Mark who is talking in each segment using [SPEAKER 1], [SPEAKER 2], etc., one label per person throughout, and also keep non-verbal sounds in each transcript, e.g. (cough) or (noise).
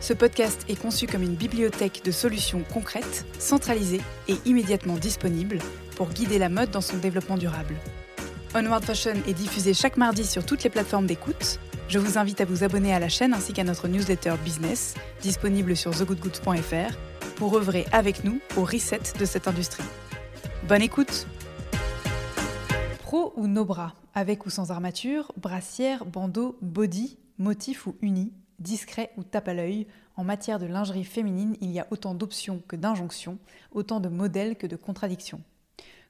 [SPEAKER 1] Ce podcast est conçu comme une bibliothèque de solutions concrètes, centralisées et immédiatement disponibles pour guider la mode dans son développement durable. Onward Fashion est diffusé chaque mardi sur toutes les plateformes d'écoute. Je vous invite à vous abonner à la chaîne ainsi qu'à notre newsletter business, disponible sur thegoodgoods.fr, pour œuvrer avec nous au reset de cette industrie. Bonne écoute Pro ou no bras, avec ou sans armature, brassière, bandeau, body, motif ou uni, discret ou tape à l'œil, en matière de lingerie féminine, il y a autant d'options que d'injonctions, autant de modèles que de contradictions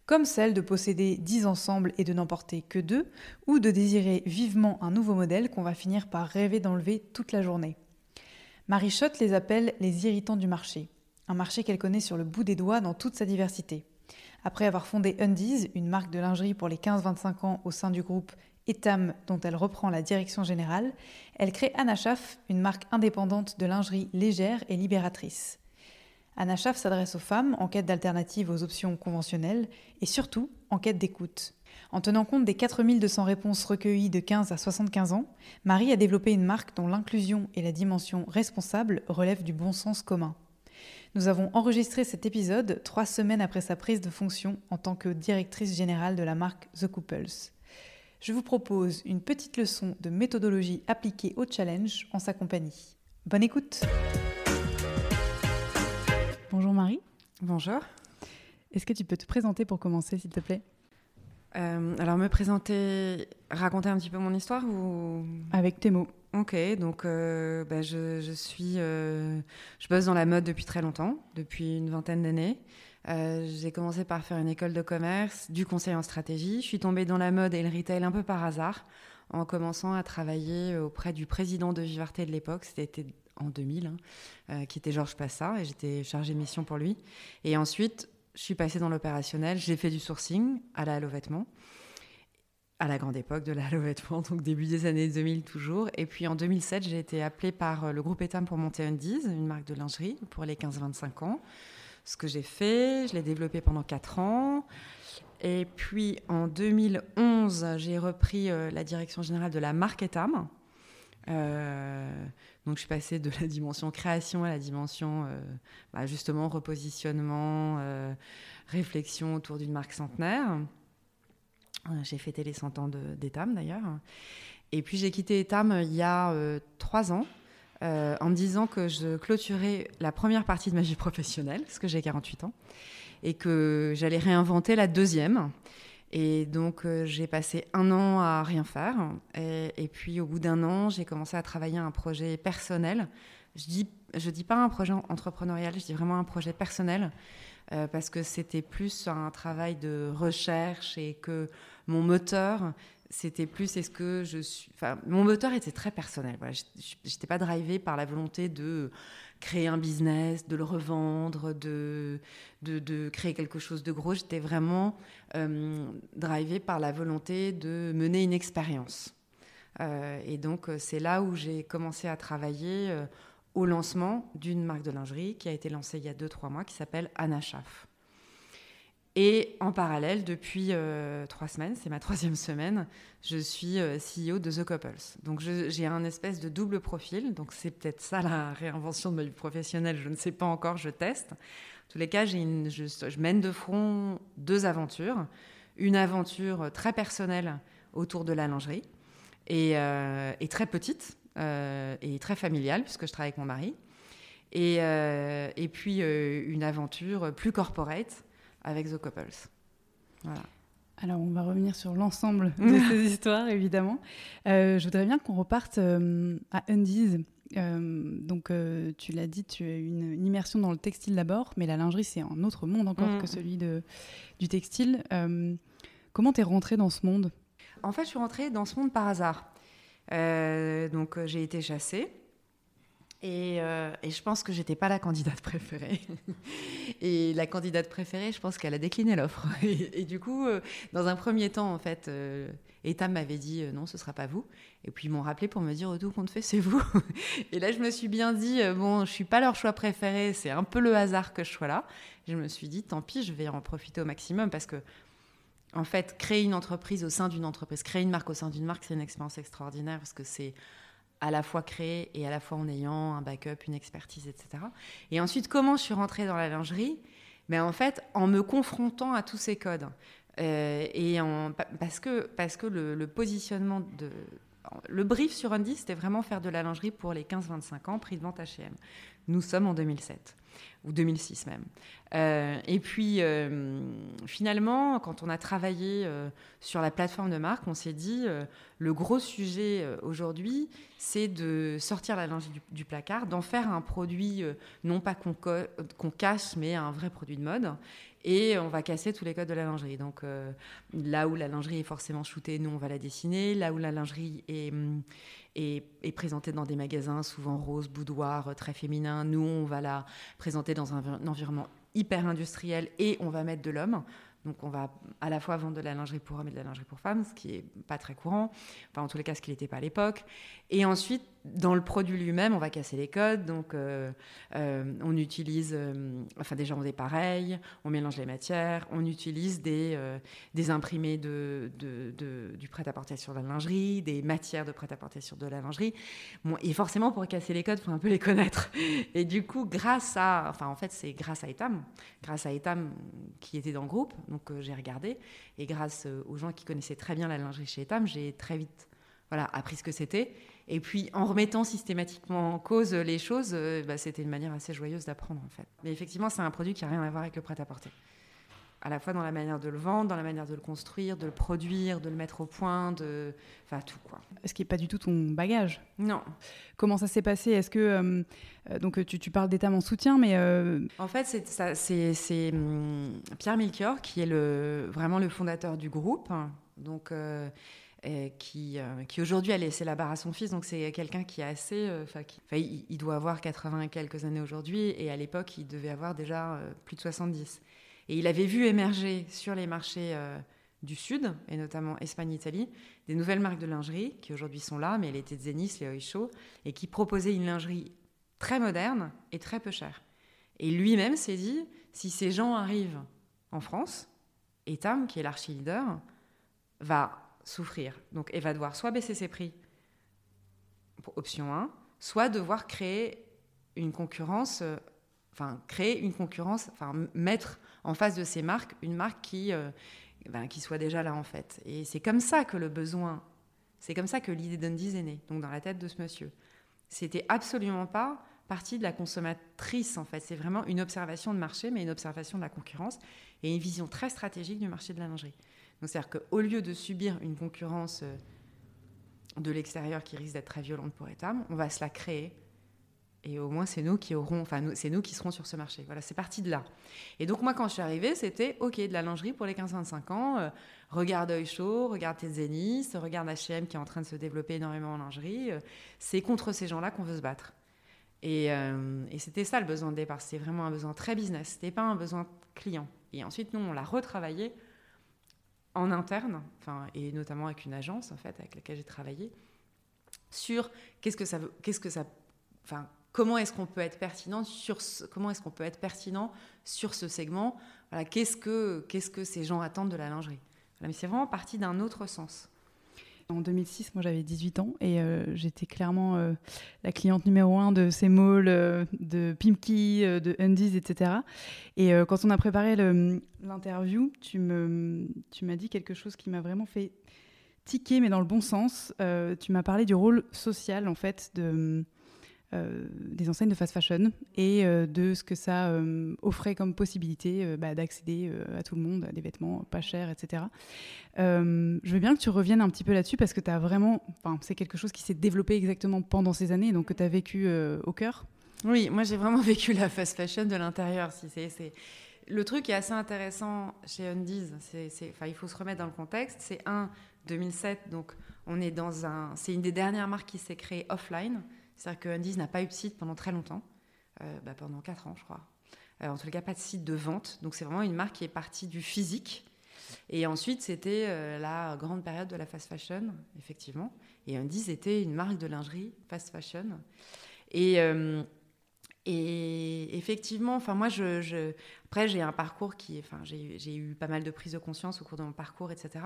[SPEAKER 1] comme celle de posséder 10 ensembles et de n'en porter que deux, ou de désirer vivement un nouveau modèle qu'on va finir par rêver d'enlever toute la journée. Marie Schott les appelle les irritants du marché, un marché qu'elle connaît sur le bout des doigts dans toute sa diversité. Après avoir fondé Undies, une marque de lingerie pour les 15-25 ans au sein du groupe Etam dont elle reprend la direction générale, elle crée Anna Schaff, une marque indépendante de lingerie légère et libératrice. Anna Schaff s'adresse aux femmes en quête d'alternatives aux options conventionnelles et surtout en quête d'écoute. En tenant compte des 4200 réponses recueillies de 15 à 75 ans, Marie a développé une marque dont l'inclusion et la dimension responsable relèvent du bon sens commun. Nous avons enregistré cet épisode trois semaines après sa prise de fonction en tant que directrice générale de la marque The Couples. Je vous propose une petite leçon de méthodologie appliquée au challenge en sa compagnie. Bonne écoute! Bonjour Marie.
[SPEAKER 2] Bonjour.
[SPEAKER 1] Est-ce que tu peux te présenter pour commencer, s'il te plaît?
[SPEAKER 2] Euh, Alors, me présenter, raconter un petit peu mon histoire ou?
[SPEAKER 1] Avec tes mots.
[SPEAKER 2] Ok, donc euh, bah, je, suis, euh, je bosse dans la mode depuis très longtemps, depuis une vingtaine d'années. J'ai commencé par faire une école de commerce, du conseil en stratégie. Je suis tombée dans la mode et le retail un peu par hasard, en commençant à travailler auprès du président de Vivarté de l'époque. C'était en 2000, hein, euh, qui était Georges Passa, et j'étais chargée mission pour lui. Et ensuite, je suis passée dans l'opérationnel, j'ai fait du sourcing à la Halo Vêtements, à la grande époque de la Halo Vêtements, (laughs) donc début des années 2000 toujours. Et puis en 2007, j'ai été appelée par euh, le groupe Etam pour monter Undies, une marque de lingerie pour les 15-25 ans. Ce que j'ai fait, je l'ai développé pendant 4 ans. Et puis en 2011, j'ai repris euh, la direction générale de la marque Etam, euh, donc je suis passée de la dimension création à la dimension euh, bah, justement repositionnement, réflexion autour d'une marque centenaire. J'ai fêté les 100 ans d'Etam d'ailleurs. Et puis j'ai quitté Etam il y a trois ans en me disant que je clôturais la première partie de ma vie professionnelle, parce que j'ai 48 ans, et que j'allais réinventer la deuxième. Et donc, euh, j'ai passé un an à rien faire. Et, puis, au bout d'un an, j'ai commencé à travailler un projet personnel. Je dis, je dis pas un projet entrepreneurial, je dis vraiment un projet personnel. Euh, parce que c'était plus un travail de recherche et que mon moteur, c'était plus est-ce que je suis. Enfin, mon moteur était très personnel. Voilà. Je n'étais pas drivée par la volonté de créer un business, de le revendre, de, de, créer quelque chose de gros. J'étais vraiment euh, drivée par la volonté de mener une expérience. Euh, et donc, euh, c'est là où j'ai commencé à travailler euh, au lancement d'une marque de lingerie qui a été lancée il y a 2-3 mois, qui s'appelle Anna Schaff. Et en parallèle, depuis euh, trois semaines, c'est ma troisième semaine, je suis euh, CEO de The Couples. Donc j'ai un espèce de double profil. Donc c'est peut-être ça la réinvention de ma vie professionnelle. Je ne sais pas encore, je teste. En tous les cas, je, mène de front deux aventures. Une aventure très personnelle autour de la lingerie et, euh, très petite, et très familiale, puisque je travaille avec mon mari. Et puis une aventure plus corporate avec The Couples. Voilà.
[SPEAKER 1] Alors, on va revenir sur l'ensemble (laughs) de ces histoires, évidemment. je voudrais bien qu'on reparte à Undies. Euh, donc, euh, tu l'as dit, tu as une, une, immersion dans le textile d'abord, mais la lingerie, c'est un autre monde encore mm. que celui de, du textile. Euh, comment t'es rentrée dans ce monde?
[SPEAKER 2] En fait, je suis rentrée dans ce monde par hasard. donc, j'ai été chassée. Et, et, je pense que j'étais pas la candidate (laughs) préférée. et la candidate préférée, je pense qu'elle a décliné l'offre. (laughs) Et, du coup, dans un premier temps, en fait, et Tam m'avait dit euh, non, ce sera pas vous. Et puis ils m'ont rappelé pour me dire au tout compte fait, c'est vous. (laughs) et là, je me suis bien dit euh, bon, je suis pas leur choix préféré, c'est un peu le hasard que je sois là. je me suis dit tant pis, je vais en profiter au maximum parce que en fait, créer une entreprise au sein d'une entreprise, créer une marque au sein d'une marque, c'est une expérience extraordinaire parce que c'est à la fois créer et à la fois en ayant un backup, une expertise, etc. Et ensuite, comment je suis rentrée dans la lingerie? Mais ben, en fait, en me confrontant à tous ces codes. Euh, et parce que, parce que le, positionnement de. Le brief sur Undy, c'était vraiment faire de la lingerie pour les 15-25 ans, prix de vente HM. Nous sommes en 2007, ou 2006 même. Euh, et puis, euh, finalement, quand on a travaillé sur la plateforme de marque, on s'est dit le gros sujet aujourd'hui, c'est de sortir la lingerie du, placard, d'en faire un produit, non pas qu'on cache, mais un vrai produit de mode et on va casser tous les codes de la lingerie. Donc euh, là où la lingerie est forcément shootée, nous on va la dessiner. Là où la lingerie est, est, présentée dans des magasins, souvent rose, boudoir, euh, très féminin, nous on va la présenter dans un, un environnement hyper industriel et on va mettre de l'homme. Donc on va à la fois vendre de la lingerie pour hommes et de la lingerie pour femmes, ce qui est pas très courant, enfin en tous les cas ce qui n'était pas à l'époque. Et ensuite, dans le produit lui-même, on va casser les codes, donc euh, euh, on utilise, euh, enfin déjà on est pareil, on mélange les matières, on utilise des, des imprimés de, du prêt-à-porter sur la lingerie, des matières de prêt-à-porter sur de la lingerie. Bon, et forcément pour casser les codes, il faut un peu les connaître. (laughs) Et du coup, grâce à, enfin en fait c'est grâce à Etam, grâce à Etam qui était dans le groupe, donc euh, j'ai regardé. Et grâce euh, aux gens qui connaissaient très bien la lingerie chez Etam, j'ai très vite voilà, appris ce que c'était. Et puis en remettant systématiquement en cause les choses, euh, bah, c'était une manière assez joyeuse d'apprendre en fait. Mais effectivement, c'est un produit qui n'a rien à voir avec le prêt-à-porter à la fois dans la manière de le vendre, dans la manière de le construire, de le produire, de le mettre au point, de... Enfin, tout, quoi.
[SPEAKER 1] Ce qui n'est pas du tout ton bagage.
[SPEAKER 2] Non.
[SPEAKER 1] Comment ça s'est passé? Est-ce que... Euh, euh, donc, tu, tu parles d'État en soutien, mais... Euh,
[SPEAKER 2] en fait, c'est hum, Pierre Milchior qui est le, vraiment le fondateur du groupe. Donc... qui, qui aujourd'hui a laissé la barre à son fils. Donc c'est quelqu'un qui est assez... Enfin, il, il, doit avoir 80 et quelques années aujourd'hui, et à l'époque, il devait avoir déjà plus de 70. Et il avait vu émerger sur les marchés euh, du Sud, et notamment Espagne-Italie, des nouvelles marques de lingerie qui aujourd'hui sont là, mais elle était Zenith, les Oisho, et qui proposaient une lingerie très moderne et très peu chère. Et lui-même s'est dit, si ces gens arrivent en France, Etam, qui est l'archi-leader, va souffrir. Donc, elle va devoir soit baisser ses prix, option 1, soit devoir créer une concurrence, euh, enfin, créer une concurrence, enfin, mettre en face de ces marques, une marque qui, euh, ben, qui soit déjà là en fait. Et c'est comme ça que le besoin, c'est comme ça que l'idée d'Undies est née, donc dans la tête de ce monsieur. C'était absolument pas partie de la consommatrice en fait, c'est vraiment une observation de marché, mais une observation de la concurrence et une vision très stratégique du marché de la lingerie. Donc c'est-à-dire qu'au lieu de subir une concurrence euh, de l'extérieur qui risque d'être très violente pour Etam, on va se la créer et au moins, c'est nous qui aurons, enfin, c'est nous qui serons sur ce marché. Voilà, c'est parti de là. Et donc, moi, quand je suis arrivée, c'était OK, de la lingerie pour les 15-25 ans. Euh, regarde Oeil Chaud, regarde tes Zénith, regarde HM qui est en train de se développer énormément en lingerie. Euh, c'est contre ces gens-là qu'on veut se battre. Euh, et, c'était ça le besoin de départ. C'était vraiment un besoin très business. C'était pas un besoin client. Et ensuite, nous, on l'a retravaillé en interne, enfin, et notamment avec une agence, en fait, avec laquelle j'ai travaillé, sur qu'est-ce que ça veut, qu'est-ce que ça, enfin, comment est-ce qu'on peut être pertinent sur ce, comment est-ce qu'on peut être pertinent sur ce segment? Voilà, qu'est-ce que qu'est-ce que ces gens attendent de la lingerie? Mais c'est vraiment parti d'un autre sens
[SPEAKER 1] en 2006, moi j'avais 18 ans et euh, j'étais clairement euh, la cliente numéro un de ces malls, euh, de Pimki, de Undies, etc. Et quand on a préparé l'interview, tu m'as dit quelque chose qui m'a vraiment fait tiqué, mais dans le bon sens. tu m'as parlé du rôle social, en fait, de, des enseignes de fast fashion et de ce que ça offrait comme possibilité bah, d'accéder à tout le monde à des vêtements pas chers, etc. je veux bien que tu reviennes un petit peu là-dessus parce que tu as vraiment, c'est quelque chose qui s'est développé exactement pendant ces années, donc que tu as vécu au cœur.
[SPEAKER 2] Oui, moi j'ai vraiment (laughs) vécu la fast fashion de l'intérieur. Si c'est, Le truc qui est assez intéressant chez Undies, c'est, il faut se remettre dans le contexte, c'est un 2007, donc on est dans un, c'est une des dernières marques qui s'est créée offline, c'est-à-dire que Undies n'a pas eu de site pendant très longtemps, euh, bah, pendant 4 ans je crois. Euh, en tout cas pas de site de vente, donc c'est vraiment une marque qui est partie du physique. Et ensuite, c'était euh, la grande période de la fast fashion, effectivement. Et Undies était une marque de lingerie fast fashion. Et, effectivement, enfin moi, après j'ai un parcours qui, enfin j'ai eu pas mal de prises de conscience au cours de mon parcours, etc.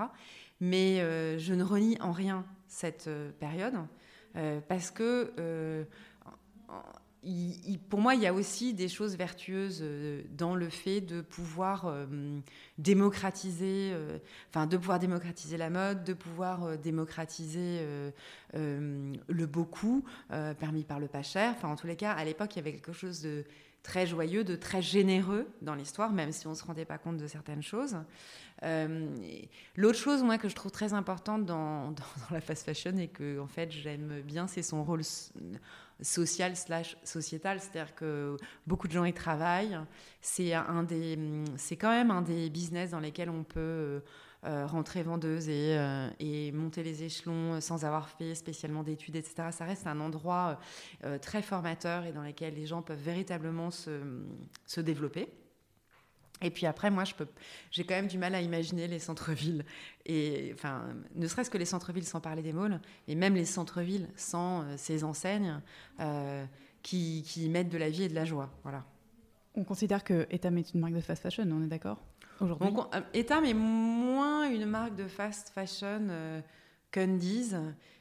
[SPEAKER 2] Mais je ne renie en rien cette période parce que pour moi, il y a aussi des choses vertueuses euh, dans le fait de pouvoir euh, démocratiser, euh, enfin de pouvoir démocratiser la mode, de pouvoir démocratiser le beaucoup permis par le pas cher. En tous les cas, à l'époque, il y avait quelque chose de très joyeux, de très généreux dans l'histoire, même si on ne se rendait pas compte de certaines choses. L'autre chose, moi, que je trouve très importante (laughs) dans, la fast fashion et que, en fait, j'aime bien, c'est son rôle social slash sociétal, c'est-à-dire que beaucoup de gens y travaillent. C'est un des, c'est quand même un des business dans lesquels on peut euh, rentrer vendeuse et, euh, et, monter les échelons sans avoir fait spécialement d'études, etc. Ça reste un endroit euh, très formateur et dans lequel les gens peuvent véritablement se, se développer. Et puis après, moi, j'ai quand même du mal à imaginer les centres-villes. Et enfin, ne serait-ce que les centres-villes sans parler des malls, et même les centres-villes sans euh, ces enseignes euh, qui, qui, mettent de la vie et de la joie. Voilà.
[SPEAKER 1] On considère que Etam est une marque de fast fashion, on est d'accord? Aujourd'hui
[SPEAKER 2] euh, Etam est moins une marque de fast fashion euh, qu'Undies,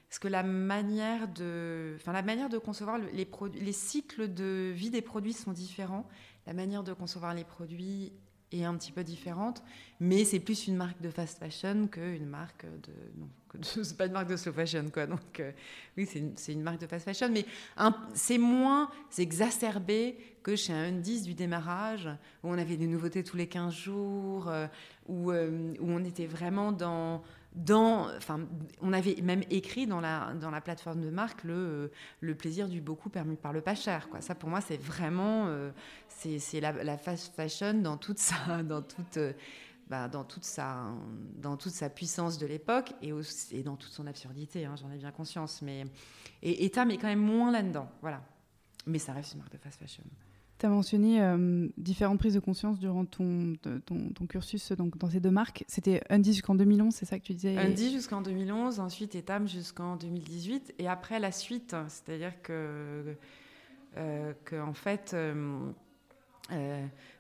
[SPEAKER 2] parce que la manière de, enfin, la manière de concevoir les, les cycles de vie des produits sont différents. La manière de concevoir les produits est un petit peu différente, mais c'est plus une marque de fast fashion qu'une marque de non, (laughs) c'est pas une marque de slow fashion quoi. Donc euh, oui, c'est une, marque de fast fashion, mais c'est moins exacerbé que chez un Undies du démarrage où on avait des nouveautés tous les 15 jours, euh, où, euh, où on était vraiment dans dans, enfin, on avait même écrit dans la, dans la plateforme de marque le, le plaisir du beaucoup permis par le pas cher. Quoi. Ça, pour moi, c'est vraiment euh, c'est la, fast fashion dans toute sa, dans toute, euh, bah, dans toute sa, dans toute sa puissance de l'époque et, et, dans toute son absurdité. Hein, J'en ai bien conscience. Mais et, et Tam est quand même moins là-dedans. Voilà. Mais ça reste une marque de fast fashion.
[SPEAKER 1] Tu as mentionné euh, différentes prises de conscience durant ton, cursus donc, dans ces deux marques. C'était Undy jusqu'en 2011, c'est ça que tu disais
[SPEAKER 2] Undy jusqu'en 2011, ensuite Etam jusqu'en 2018. Et après la suite, c'est-à-dire que, euh, que, en fait, euh,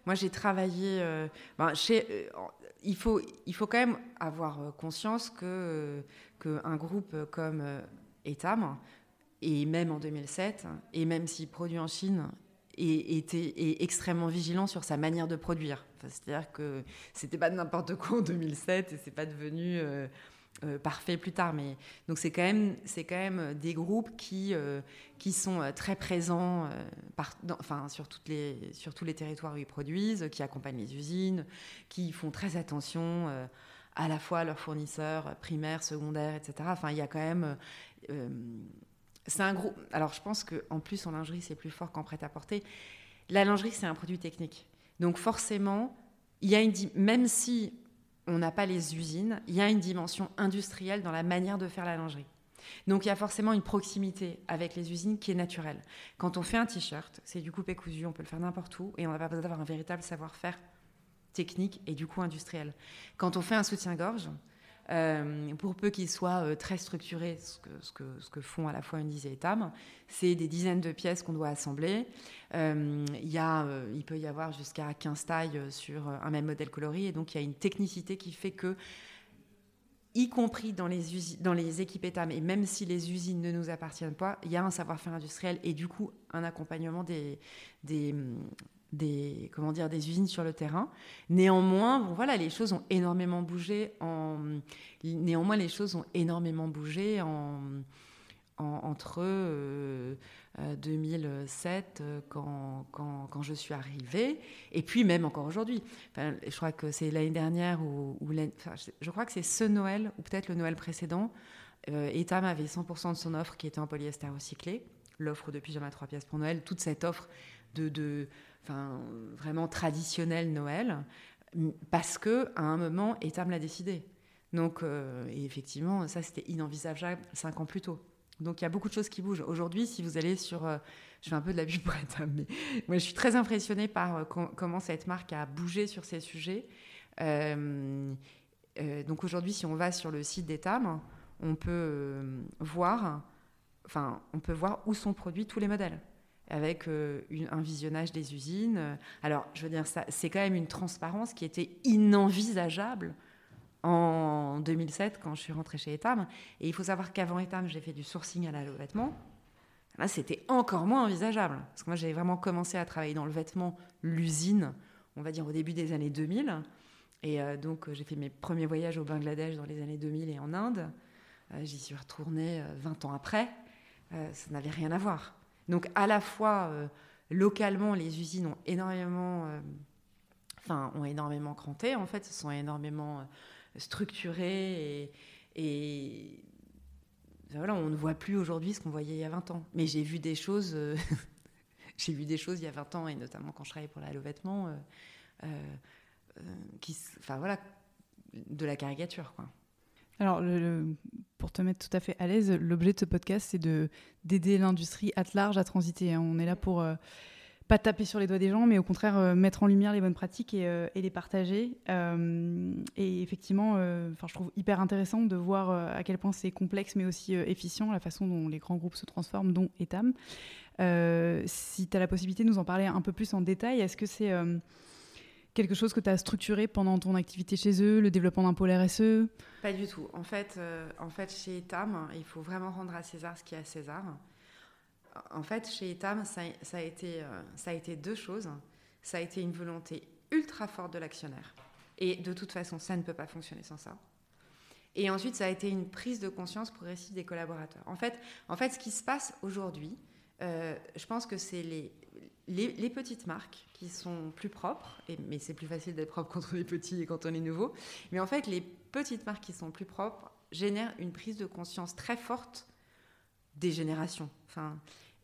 [SPEAKER 2] moi j'ai travaillé. Ben, chez, il, faut, il faut quand même avoir conscience que qu'un groupe comme Etam, et même en 2007, et même s'il produit en Chine, et était extrêmement vigilant sur sa manière de produire. C'est-à-dire que c'était pas n'importe quoi en 2007 et c'est pas devenu euh, euh, parfait plus tard. Mais donc c'est quand même des groupes qui euh, sont très présents sur sur tous les territoires où ils produisent, qui accompagnent les usines, qui font très attention à la fois à leurs fournisseurs primaires, secondaires, etc. Enfin il y a quand même c'est un gros. Alors, je pense qu'en plus, en lingerie, c'est plus fort qu'en prêt-à-porter. La lingerie, c'est un produit technique. Donc, forcément, il y a une. Même si on n'a pas les usines, il y a une dimension industrielle dans la manière de faire la lingerie. Donc, il y a forcément une proximité avec les usines qui est naturelle. Quand on fait un t-shirt, c'est du coupé cousu, on peut le faire n'importe où et on n'a pas besoin d'avoir un véritable savoir-faire technique et du coup industriel. Quand on fait un soutien-gorge, euh, pour peu qu'ils soient euh, très structurés, ce que, font à la fois Undies et Etam, c'est des dizaines de pièces qu'on doit assembler. Euh, il peut y avoir jusqu'à 15 tailles sur un même modèle coloris, et donc il y a une technicité qui fait que y compris dans les, dans les équipes Etam, et même si les usines ne nous appartiennent pas, il y a un savoir-faire industriel et du coup un accompagnement des, des, comment dire, des usines sur le terrain. Néanmoins, bon, voilà, les choses ont énormément bougé. En, néanmoins, les choses ont énormément bougé en, entre 2007, euh, euh, quand, quand, quand, je suis arrivée, et puis même encore aujourd'hui. Je crois que c'est l'année dernière ou, je crois que c'est ce Noël ou peut-être le Noël précédent. Euh, Etam avait 100% de son offre qui était en polyester recyclé, l'offre de pyjama 3 pièces pour Noël, toute cette offre de, de enfin, vraiment traditionnelle Noël, parce que à un moment, Etam l'a décidé. Donc, et effectivement, ça c'était inenvisageable cinq ans plus tôt. Donc il y a beaucoup de choses qui bougent. Aujourd'hui, si vous allez sur... Euh, je fais un peu de la pub pour mais moi je suis très impressionnée par euh, comment cette marque a bougé sur ces sujets. Euh, donc aujourd'hui, si on va sur le site d'Etam, on peut voir, enfin, on peut voir où sont produits tous les modèles avec un visionnage des usines. Alors, je veux dire, c'est quand même une transparence qui était inenvisageable en 2007 quand je suis rentrée chez Etam. Et il faut savoir qu'avant Etam, j'ai fait du sourcing à la vêtement. Là, c'était encore moins envisageable. Parce que moi, j'avais vraiment commencé à travailler dans le vêtement, l'usine, on va dire au début des années 2000. Et euh, donc, j'ai fait mes premiers voyages au Bangladesh dans les années 2000 et en Inde. Euh, j'y suis retournée 20 euh, ans après. ça n'avait rien à voir. Donc, à la fois, localement, les usines ont énormément, enfin, ont énormément cranté. En fait, sont énormément structuré et, voilà, on ne voit plus aujourd'hui ce qu'on voyait il y a 20 ans. Mais j'ai vu des choses, euh, (laughs) j'ai vu des choses il y a 20 ans et notamment quand je travaillais pour la Hello Vêtements, euh, euh, enfin voilà, de la caricature quoi.
[SPEAKER 1] Alors, pour te mettre tout à fait à l'aise, l'objet de ce podcast, c'est de d'aider l'industrie at large à transiter. Hein. On est là pour pas taper sur les doigts des gens, mais au contraire euh, mettre en lumière les bonnes pratiques et, euh, les partager. Euh, et effectivement, je trouve hyper intéressant de voir à quel point c'est complexe, mais aussi efficient, la façon dont les grands groupes se transforment, dont Etam. si tu as la possibilité de nous en parler un peu plus en détail, est-ce que c'est quelque chose que tu as structuré pendant ton activité chez eux, le développement d'un pôle RSE
[SPEAKER 2] Pas du tout. En fait, en fait, chez Etam, il faut vraiment rendre à César ce qui est à César en fait, chez Etam, ça, a été, euh, ça a été deux choses. Ça a été une volonté ultra forte de l'actionnaire. Et de toute façon, ça ne peut pas fonctionner sans ça. Et ensuite, ça a été une prise de conscience progressive des collaborateurs. En fait, en fait ce qui se passe aujourd'hui, euh, je pense que c'est les, les, petites marques qui sont plus propres, mais c'est plus facile d'être propre (laughs) quand on est petit et quand on est nouveau. Mais en fait, les petites marques qui sont plus propres génèrent une prise de conscience très forte des générations. Enfin,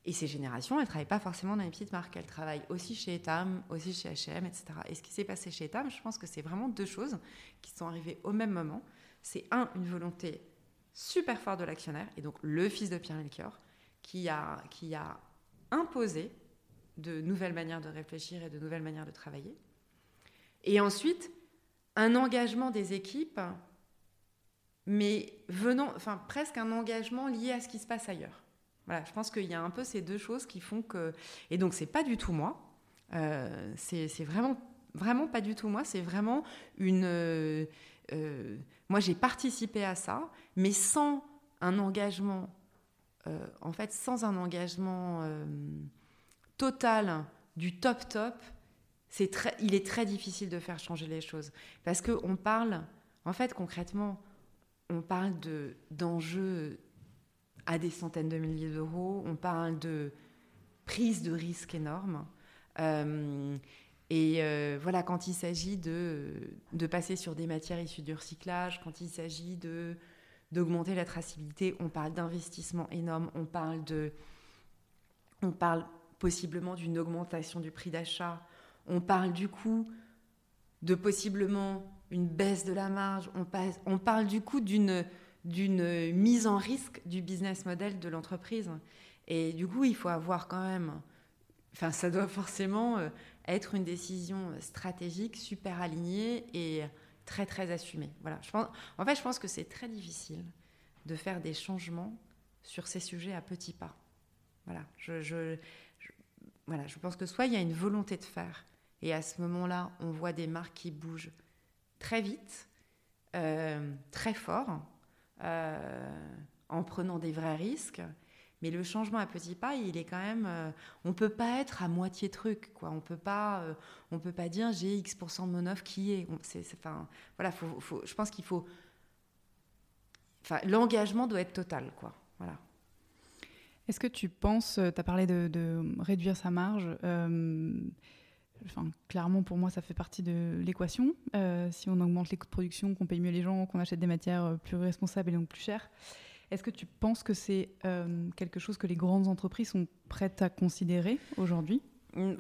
[SPEAKER 2] et ces générations, elles ne travaillent pas forcément dans les petites marques. Elles travaillent aussi chez Etam, aussi chez H&M, etc. Et ce qui s'est passé chez Etam, je pense que c'est vraiment deux choses qui sont arrivées au même moment. C'est un, une volonté super forte de l'actionnaire, et donc le fils de Pierre Melchior, qui a, qui a imposé de nouvelles manières de réfléchir et de nouvelles manières de travailler. Et ensuite, un engagement des équipes, mais venant, enfin presque un engagement lié à ce qui se passe ailleurs. Voilà, je pense qu'il y a un peu ces deux choses qui font que. Et donc, c'est pas du tout moi. Euh, c'est vraiment, vraiment pas du tout moi. C'est vraiment une. Euh, euh, moi, j'ai participé à ça, mais sans un engagement. en fait, sans un engagement total du top top, c'est très, il est très difficile de faire changer les choses. Parce qu'on parle, en fait, concrètement, on parle d'enjeux à des centaines de milliers d'euros. On parle de prise de risque énorme. Euh, et euh, voilà, quand il s'agit de, de, passer sur des matières issues du recyclage, quand il s'agit de d'augmenter la traçabilité, on parle d'investissement énorme, on parle de, on parle possiblement d'une augmentation du prix d'achat, on parle du coup de possiblement une baisse de la marge, on, parle du coup d'une d'une mise en risque du business model de l'entreprise. Et du coup, il faut avoir quand même, enfin, ça doit forcément euh, être une décision stratégique super alignée et très très assumée. Voilà. Je pense, en fait, je pense que c'est très difficile de faire des changements sur ces sujets à petits pas. Voilà. Voilà. je pense que soit il y a une volonté de faire, et à ce moment-là, on voit des marques qui bougent très vite, euh, très fort, euh, en prenant des vrais risques. Mais le changement à petits pas, il est quand même. Euh, on peut pas être à moitié truc, quoi. On peut pas, euh, on peut pas dire j'ai X de mon offre qui est. enfin, voilà, je pense qu'il faut. Enfin, l'engagement doit être total, quoi. Voilà.
[SPEAKER 1] Est-ce que tu penses, tu as parlé de, réduire sa marge, Enfin, clairement, pour moi, ça fait partie de l'équation. Euh, si on augmente les coûts de production, qu'on paye mieux les gens, qu'on achète des matières euh, plus responsables et donc plus chères, est-ce que tu penses que c'est euh, quelque chose que les grandes entreprises sont prêtes à considérer aujourd'hui?
[SPEAKER 2] Hum,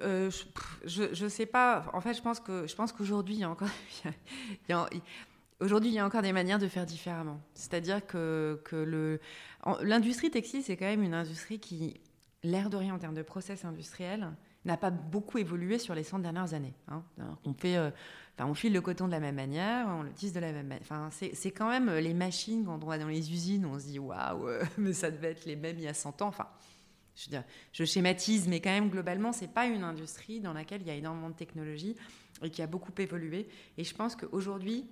[SPEAKER 2] je ne sais pas. En fait, je pense que je pense qu'aujourd'hui il y a encore (laughs) aujourd'hui il y a encore des manières de faire différemment. C'est-à-dire que, l'industrie textile c'est quand même une industrie qui l'air de rien en termes de process industriel n'a pas beaucoup évolué sur les 100 dernières années. Hein. On, fait, euh, on file le coton de la même manière, on le tisse de la même manière. Enfin, c'est quand même euh, les machines, quand on va dans les usines, on se dit waouh, euh, (laughs) mais ça devait être les mêmes il y a 100 ans. Enfin, je, je schématise, mais quand même, globalement, c'est pas une industrie dans laquelle il y a énormément de technologie et qui a beaucoup évolué. Et je pense qu'aujourd'hui,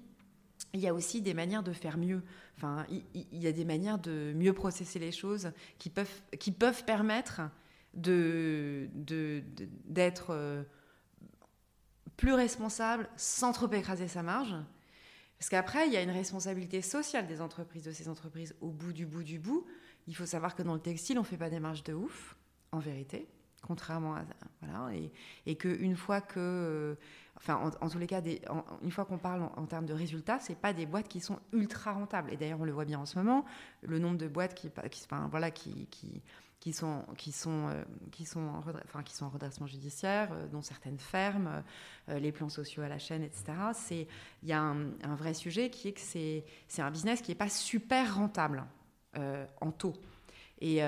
[SPEAKER 2] il y a aussi des manières de faire mieux. Enfin, il, y a des manières de mieux processer les choses qui peuvent, qui peuvent permettre d'être euh, plus responsable sans trop écraser sa marge. Parce qu'après, il y a une responsabilité sociale des entreprises, de ces entreprises au bout du bout du bout. Il faut savoir que dans le textile, on ne fait pas des marges de ouf, en vérité, contrairement à... Voilà, et, et qu'une fois que... Euh, enfin, en, tous les cas, une fois qu'on parle en, termes de résultats, c'est pas des boîtes qui sont ultra rentables. Et d'ailleurs, on le voit bien en ce moment, le nombre de boîtes qui, voilà, qui, sont, qui sont, euh, qui sont, en, redressement judiciaire, euh, dont certaines ferment, euh, les plans sociaux à la chaîne, etc. Il y a un, vrai sujet qui est que c'est un business qui n'est pas super rentable en taux. Et,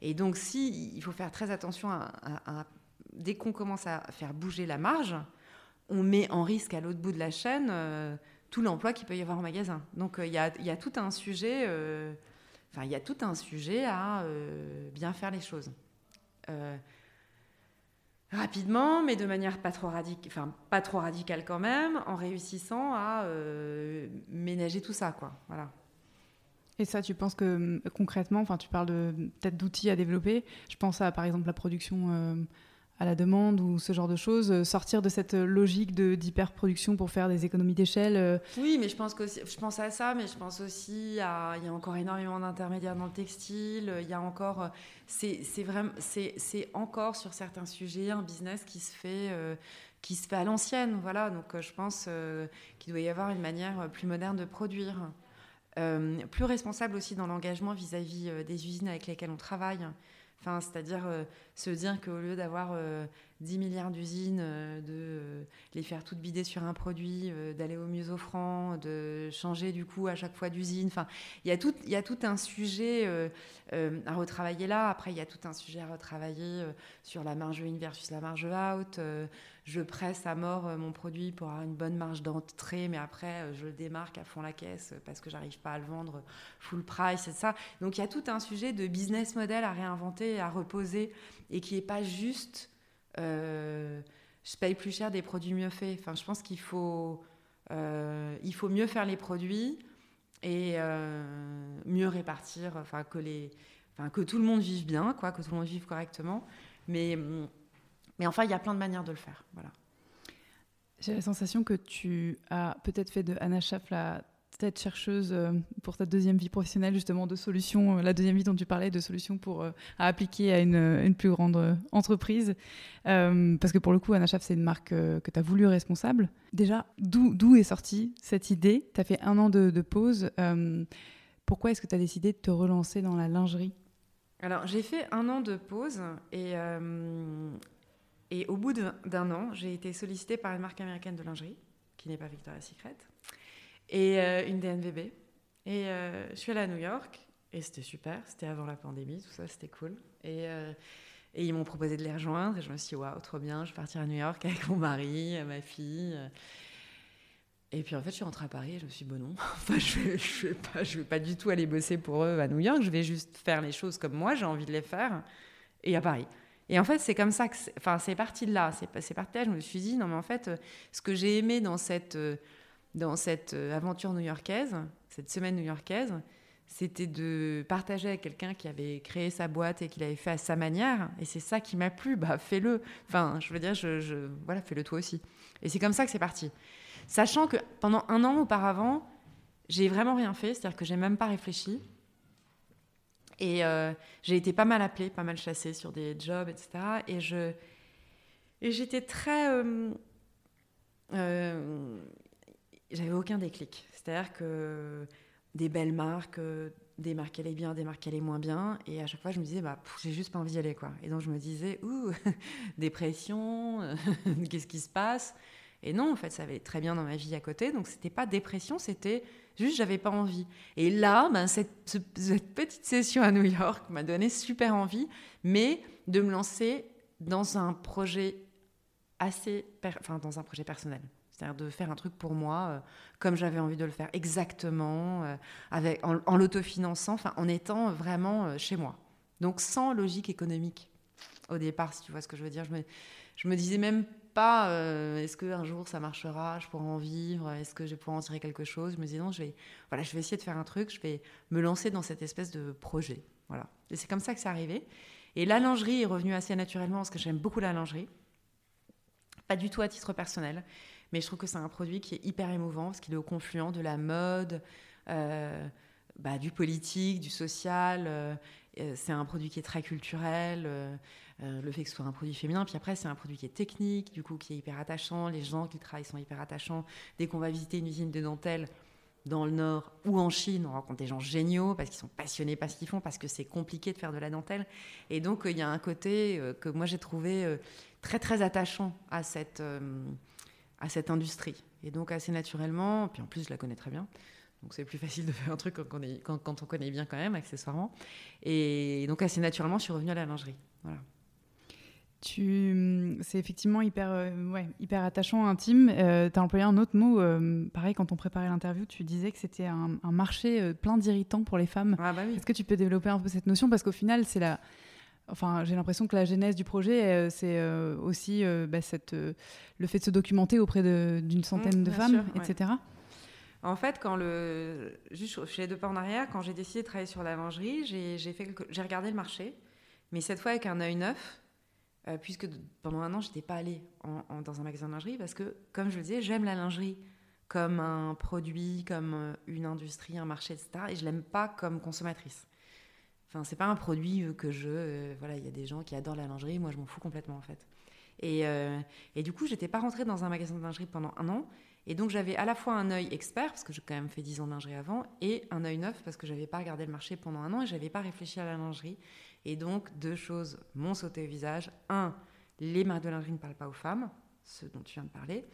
[SPEAKER 2] et, donc, si, il faut faire très attention à, dès qu'on commence à faire bouger la marge, on met en risque à l'autre bout de la chaîne tout l'emploi qu'il peut y avoir en magasin. Donc, il y a, tout un sujet Enfin, il y a tout un sujet à euh, bien faire les choses. Euh, rapidement, mais de manière pas trop, enfin, pas trop radicale quand même, en réussissant à euh, ménager tout ça. Quoi. Voilà.
[SPEAKER 1] Et ça, tu penses que concrètement, enfin, tu parles peut-être d'outils à développer. Je pense à, par exemple, la production à la demande ou ce genre de choses, euh, sortir de cette logique d'hyperproduction pour faire des économies d'échelle euh.
[SPEAKER 2] Oui, mais je pense, je pense à ça, mais je pense aussi à... Il y a encore énormément d'intermédiaires dans le textile, il y a encore... C'est vraiment... C'est encore sur certains sujets un business qui se fait... Euh, qui se fait à l'ancienne, voilà. Donc je pense qu'il doit y avoir une manière plus moderne de produire. plus responsable aussi dans l'engagement vis-à-vis des usines avec lesquelles on travaille. Enfin, c'est-à-dire euh, se dire qu'au lieu d'avoir 10 euh, milliards d'usines, euh, de les faire toutes bider sur un produit, d'aller au mieux offrant, de changer du coup à chaque fois d'usine. Enfin, il y, y a tout un sujet à retravailler là. Après, il y a tout un sujet à retravailler sur la marge in versus la marge out je presse à mort euh, mon produit pour avoir une bonne marge d'entrée, mais après, euh, je le démarque à fond la caisse parce que j'arrive pas à le vendre full price et ça. Donc, il y a tout un sujet de business model à réinventer, à reposer et qui est pas juste euh, je paye plus cher des produits mieux faits. Enfin, je pense qu'il faut, faut mieux faire les produits et mieux répartir, enfin que les, enfin que tout le monde vive bien, quoi, que tout le monde vive correctement. Mais hum, mais enfin, il y a plein de manières de le faire. Voilà.
[SPEAKER 1] J'ai la sensation que tu as peut-être fait de Anna Schaff la tête chercheuse euh, pour ta deuxième vie professionnelle, justement, de solutions, euh, la deuxième vie dont tu parlais, de solutions pour, euh, à appliquer à une, une plus grande entreprise. parce que pour le coup, Anna Schaff, c'est une marque que tu as voulu responsable. Déjà, d'où est sortie cette idée? Tu as fait un an de, de pause. pourquoi est-ce que tu as décidé de te relancer dans la lingerie?
[SPEAKER 2] Alors, j'ai fait un an de pause et, et au bout d'un an, j'ai été sollicitée par une marque américaine de lingerie, qui n'est pas Victoria's Secret, et euh, une DNVB. Et euh, je suis allée à New York, et c'était super, c'était avant la pandémie, tout ça, c'était cool. Et, euh, et ils m'ont proposé de les rejoindre, et je me suis dit, waouh, trop bien, je vais partir à New York avec mon mari, ma fille. Et puis en fait, je suis rentrée à Paris et je me suis dit, bon non, (laughs) enfin, je ne je vais, vais pas du tout aller bosser pour eux à New York, je vais juste faire les choses comme moi, j'ai envie de les faire, et à Paris. Et en fait, c'est comme ça que, enfin, c'est parti de là. C'est parti de là. Je me suis dit, non, mais en fait, ce que j'ai aimé dans cette, dans cette aventure new-yorkaise, cette semaine new-yorkaise, c'était de partager avec quelqu'un qui avait créé sa boîte et qui l'avait fait à sa manière. Et c'est ça qui m'a plu. (laughs) Bah, fais-le. Enfin, je veux dire, je, voilà, fais-le toi aussi. Et c'est comme ça que c'est parti. Sachant que pendant un an auparavant, j'ai vraiment rien fait, c'est-à-dire que j'ai même pas réfléchi. Et euh, j'ai été pas mal appelée, pas mal chassée sur des jobs, etc. Et je, et j'étais très, euh, euh, j'avais aucun déclic. C'est-à-dire que des belles marques, des marques allaient bien, des marques allaient moins bien. Et à chaque fois, je me disais, bah, j'ai juste pas envie d'y aller. Quoi. Et donc, je me disais, ouh, (laughs) dépression, (laughs) qu'est-ce qui se passe? Et non, en fait, ça allait très bien dans ma vie à côté. Donc, c'était pas dépression, c'était juste, j'avais pas envie. Et là, ben, cette, petite session à New York m'a donné super envie, mais de me lancer dans un projet assez, enfin, dans un projet personnel c'est-à-dire de faire un truc pour moi euh, comme j'avais envie de le faire exactement, euh, avec, en, l'autofinançant, en étant vraiment euh, chez moi. Donc sans logique économique au départ, si tu vois ce que je veux dire. Je me disais même pas est-ce qu'un jour ça marchera, je pourrai en vivre, est-ce que je pourrai en tirer quelque chose. Je me disais non, je vais, voilà, je vais essayer de faire un truc, je vais me lancer dans cette espèce de projet. Voilà. Et c'est comme ça que c'est arrivé. Et la lingerie est revenue assez naturellement parce que j'aime beaucoup la lingerie. Pas du tout à titre personnel. Mais je trouve que c'est un produit qui est hyper émouvant parce qu'il est au confluent de la mode, euh, bah, du politique, du social. Euh, euh, c'est un produit qui est très culturel. Le fait que ce soit un produit féminin, puis après c'est un produit qui est technique, du coup qui est hyper attachant. Les gens qui travaillent sont hyper attachants. Dès qu'on va visiter une usine de dentelle, dans le Nord ou en Chine, on rencontre des gens géniaux parce qu'ils sont passionnés par ce qu'ils font, parce que c'est compliqué de faire de la dentelle. Et donc, il y a un côté que moi j'ai trouvé très, très attachant à cette, à cette industrie. Et donc assez naturellement, puis en plus je la connais très bien, donc c'est plus facile de faire un truc quand on, quand, on connaît bien quand même, accessoirement. Et donc assez naturellement, je suis revenue à la lingerie. Voilà.
[SPEAKER 1] Tu, c'est effectivement hyper, euh, ouais, hyper attachant, intime. Euh, tu as employé un autre mot, euh, pareil, quand on préparait l'interview, tu disais que c'était un, marché plein d'irritants pour les femmes.
[SPEAKER 2] Ah bah oui.
[SPEAKER 1] Est-ce que tu peux développer un peu cette notion? Parce qu'au final, c'est la, Enfin, j'ai l'impression que la genèse du projet, euh, c'est euh, aussi euh, bah, cette, le fait de se documenter auprès d'une centaine mmh, de femmes, etc.
[SPEAKER 2] En fait, quand le, juste chez les deux pas en arrière, quand j'ai décidé de travailler sur la lingerie, j'ai regardé le marché, mais cette fois avec un œil neuf, puisque pendant un an, je n'étais pas allée dans un magasin de lingerie parce que, comme je le disais, j'aime la lingerie comme un produit, comme une industrie, un marché, etc. Et je l'aime pas comme consommatrice. Enfin, c'est pas un produit euh, que je. Euh, voilà, il y a des gens qui adorent la lingerie, moi je m'en fous complètement en fait. Et, euh, et du coup, j'étais pas rentrée dans un magasin de lingerie pendant un an. Et donc j'avais à la fois un œil expert, parce que j'ai quand même fait 10 ans de lingerie avant, et un œil neuf, parce que j'avais pas regardé le marché pendant un an et j'avais pas réfléchi à la lingerie. Et donc, deux choses m'ont sauté au visage. Un, les marques de lingerie ne parlent pas aux femmes, ce dont tu viens de parler.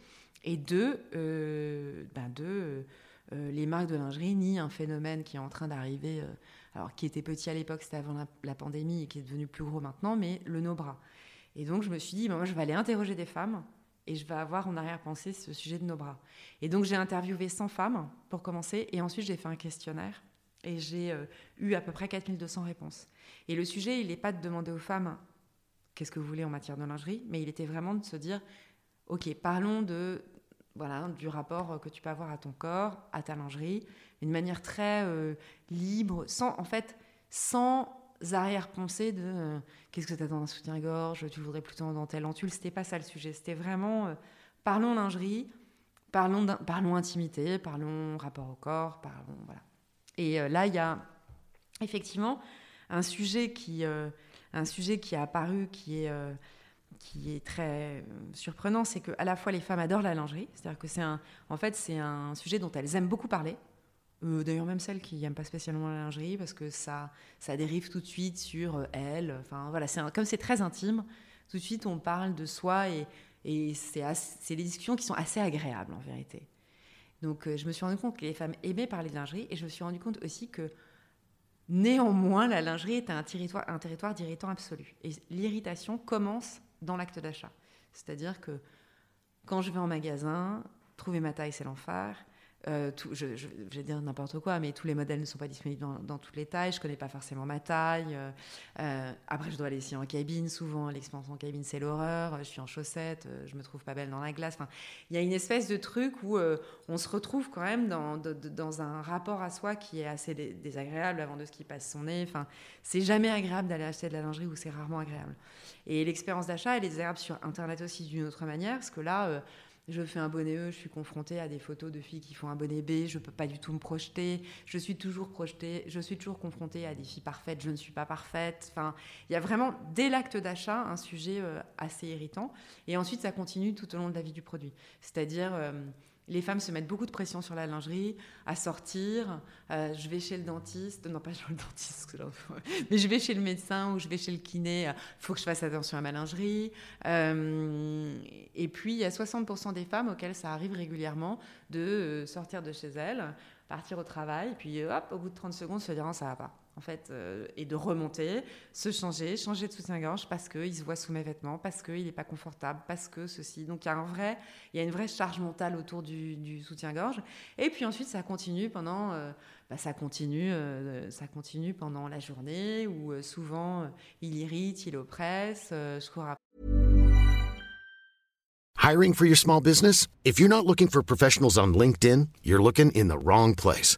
[SPEAKER 2] Et deux, ben deux les marques de lingerie nient un phénomène qui est en train d'arriver alors qui était petit à l'époque, c'était avant la, pandémie et qui est devenu plus gros maintenant, mais le no-bras. Et donc je me suis dit, bah, moi je vais aller interroger des femmes et je vais avoir en arrière-pensée ce sujet de nos bras. Et donc j'ai interviewé 100 femmes pour commencer et ensuite j'ai fait un questionnaire et j'ai euh, eu à peu près 4200 réponses. Et le sujet, il n'est pas de demander aux femmes qu'est-ce que vous voulez en matière de lingerie, mais il était vraiment de se dire, ok, parlons de voilà, du rapport que tu peux avoir à ton corps, à ta lingerie, une manière très euh, libre, sans, en fait, sans arrière-pensée de euh, qu'est-ce que tu as dans un soutien-gorge, tu voudrais plutôt en dentelle, en tulle. C'était pas ça le sujet. C'était vraiment euh, parlons lingerie, parlons, parlons intimité, parlons rapport au corps, parlons. Voilà. Et là, il y a effectivement un sujet qui, un sujet qui est apparu, qui est qui est très surprenant, c'est qu'à la fois les femmes adorent la lingerie, c'est-à-dire que c'est un, en fait, c'est un sujet dont elles aiment beaucoup parler. Euh, d'ailleurs, même celles qui n'aiment pas spécialement la lingerie, parce que ça, ça dérive tout de suite sur euh, elles. Enfin, voilà, c'est comme c'est très intime, tout de suite on parle de soi et, et c'est des discussions qui sont assez agréables en vérité. Donc, euh, je me suis rendu compte que les femmes aimaient parler de lingerie et je me suis rendu compte aussi que néanmoins, la lingerie est un territoire, un territoire d'irritant absolu. Et l'irritation commence dans l'acte d'achat. C'est-à-dire que quand je vais en magasin, trouver ma taille, c'est l'enfer. Euh, je, vais dire n'importe quoi, mais tous les modèles ne sont pas disponibles dans, toutes les tailles. Je connais pas forcément ma taille. Euh, euh, après, je dois aller ici en cabine. Souvent, l'expérience en cabine, c'est l'horreur. Je suis en chaussettes, je me trouve pas belle dans la glace. Enfin, il y a une espèce de truc où on se retrouve quand même dans, un rapport à soi qui est assez désagréable avant de ce qui passe son nez. Enfin, c'est jamais agréable d'aller acheter de la lingerie ou c'est rarement agréable. Et l'expérience d'achat, elle est désagréable sur Internet aussi d'une autre manière, parce que là je fais un bonnet E, je suis confrontée à des photos de filles qui font un bonnet B, je peux pas du tout me projeter, je suis toujours projetée, je suis toujours confrontée à des filles parfaites, je ne suis pas parfaite. Enfin, il y a vraiment dès l'acte d'achat un sujet euh, assez irritant, et ensuite ça continue tout au long de la vie du produit. C'est-à-dire euh, les femmes se mettent beaucoup de pression sur la lingerie, à sortir. Euh, je vais chez le dentiste, non pas chez le dentiste, mais je vais chez le médecin ou je vais chez le kiné. Il faut que je fasse attention à ma lingerie. Euh, et puis, il y a 60% des femmes auxquelles ça arrive régulièrement de euh, sortir de chez elles, partir au travail, puis hop, au bout de 30 secondes, se dire ça va pas en fait, euh, et de remonter, se changer, changer de soutien-gorge parce qu'il se voit sous mes vêtements, parce qu'il n'est pas confortable, parce que ceci. Donc il y a un vrai, il y a une vraie charge mentale autour du, soutien-gorge. Et puis ensuite, ça continue pendant, euh, bah, ça continue, euh, ça continue pendant la journée où souvent il irrite, il oppresse. je cours
[SPEAKER 3] Hiring for your small business? If you're not looking for professionals on LinkedIn, you're looking in the wrong place.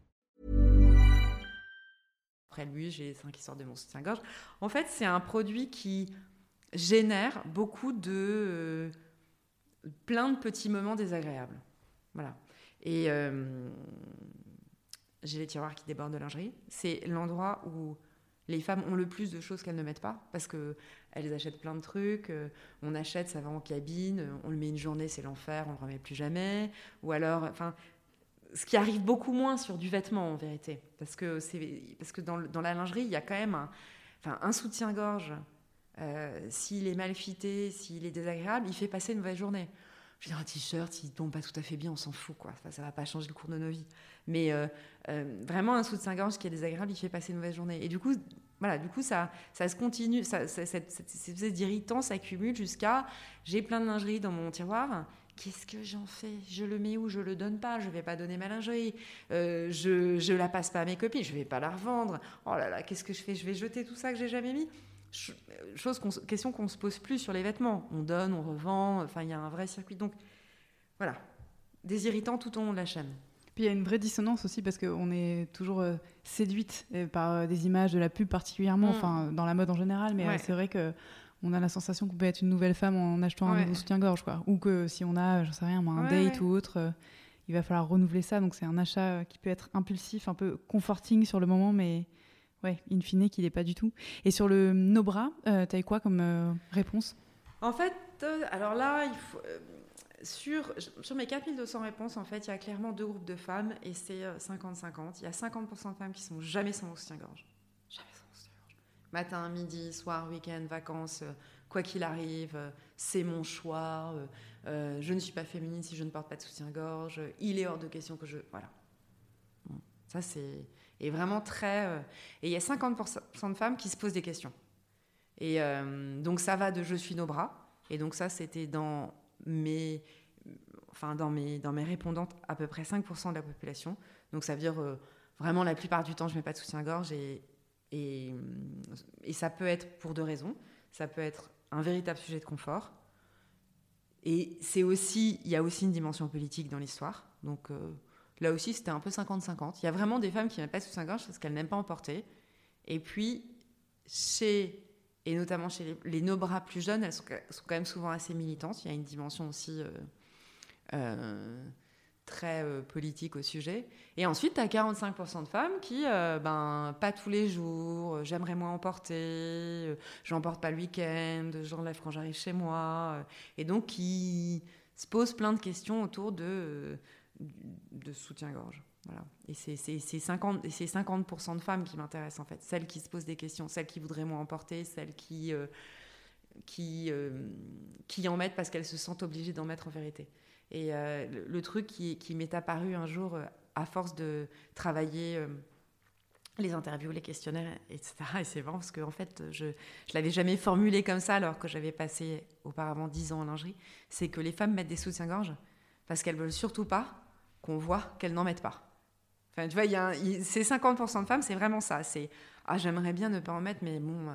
[SPEAKER 2] Après lui, j'ai qui sortent de mon soutien-gorge. En fait, c'est un produit qui génère beaucoup de... Euh, plein de petits moments désagréables. Voilà. Et euh, j'ai les tiroirs qui débordent de lingerie. C'est l'endroit où les femmes ont le plus de choses qu'elles ne mettent pas parce que elles achètent plein de trucs. Euh, on achète, ça va en cabine, on le met une journée, c'est l'enfer, on le remet plus jamais. Ou alors, enfin, ce qui arrive beaucoup moins sur du vêtement en vérité, parce que, parce que dans, la lingerie, il y a quand même un, soutien-gorge. Euh, s'il est mal fité, s'il est désagréable, il fait passer une mauvaise journée. Je veux un t-shirt, s'il tombe pas tout à fait bien, on s'en fout, quoi. Enfin, ça va pas changer le cours de nos vies. Mais euh, euh, vraiment, un soutien-gorge qui est désagréable, il fait passer une mauvaise journée. Et du coup, voilà, du coup, ça, ça se continue, ça, cette, cette, s'accumule jusqu'à j'ai plein de lingerie dans mon tiroir Qu'est-ce que j'en fais? Je le mets où? Je le donne pas? Je vais pas donner ma lingerie. Euh, je je la passe pas à mes copines. Je vais pas la revendre. Oh là là, qu'est-ce que je fais? Je vais jeter tout ça que j'ai jamais mis? Chose question qu'on se pose plus sur les vêtements. On donne, on revend. Enfin, il y a un vrai circuit. Donc voilà, des irritants tout au long de la chaîne.
[SPEAKER 1] Puis il y a une vraie dissonance aussi parce qu'on est toujours euh, séduite euh, par des images de la pub particulièrement, mm. enfin dans la mode en général, mais c'est vrai que on a la sensation qu'on peut être une nouvelle femme en achetant un nouveau soutien-gorge, quoi. Ou que si on a, j'en sais rien, un date ou autre, euh, il va falloir renouveler ça. Donc c'est un achat qui peut être impulsif, un peu comforting sur le moment, mais ouais, in fine, qu'il n'est pas du tout. Et sur le nos bras, euh, tu as eu quoi comme euh, réponse?
[SPEAKER 2] En fait, alors là, il faut, sur, sur mes 4200 réponses, en fait, il y a clairement deux groupes de femmes et c'est 50-50. Il y a 50% de femmes qui sont jamais sans soutien-gorge. Matin, midi, soir, week-end, vacances, euh, quoi qu'il arrive, euh, c'est mon choix. Euh, je ne suis pas féminine si je ne porte pas de soutien-gorge. Il est hors de question que je. Voilà. ça, c'est. Et vraiment très. et il y a 50% de femmes qui se posent des questions. Et donc, ça va de je suis nos bras. Et donc, ça, c'était dans mes. Enfin, dans mes, dans mes répondantes, à peu près 5% de la population. Donc, ça veut dire vraiment la plupart du temps, je ne mets pas de soutien-gorge et, et, ça peut être pour deux raisons. Ça peut être un véritable sujet de confort. Et c'est aussi, il y a aussi une dimension politique dans l'histoire. Donc euh, là aussi, c'était un peu 50-50. Il y a vraiment des femmes qui n'aiment pas sous soutien-gorge parce qu'elles n'aiment pas en porter. Et puis, chez, et notamment chez les, les plus jeunes, elles sont, sont, quand même souvent assez militantes. Il y a une dimension aussi euh, euh, très euh, politique au sujet. Et ensuite, tu as 45% de femmes qui, euh, ben, pas tous les jours, euh, j'aimerais moins emporter, j'emporte pas le week-end, j'enlève quand j'arrive chez moi. et donc, qui se posent plein de questions autour de, de soutien-gorge. Voilà. Et c'est 50%, 50 de femmes qui m'intéressent en fait. Celles qui se posent des questions, celles qui voudraient moins emporter, celles qui, qui, qui en mettent parce qu'elles se sentent obligées d'en mettre en vérité. Et euh, le, truc qui, m'est apparu un jour, à force de travailler les interviews, les questionnaires, etc. Et c'est vrai parce que en fait, je ne l'avais jamais formulé comme ça alors que j'avais passé auparavant 10 ans en lingerie. C'est que les femmes mettent des soutiens-gorge parce qu'elles veulent surtout pas qu'on voit qu'elles n'en mettent pas. Enfin, tu vois, c'est 50% de femmes, c'est vraiment ça. C'est ah, j'aimerais bien ne pas en mettre, mais bon, euh,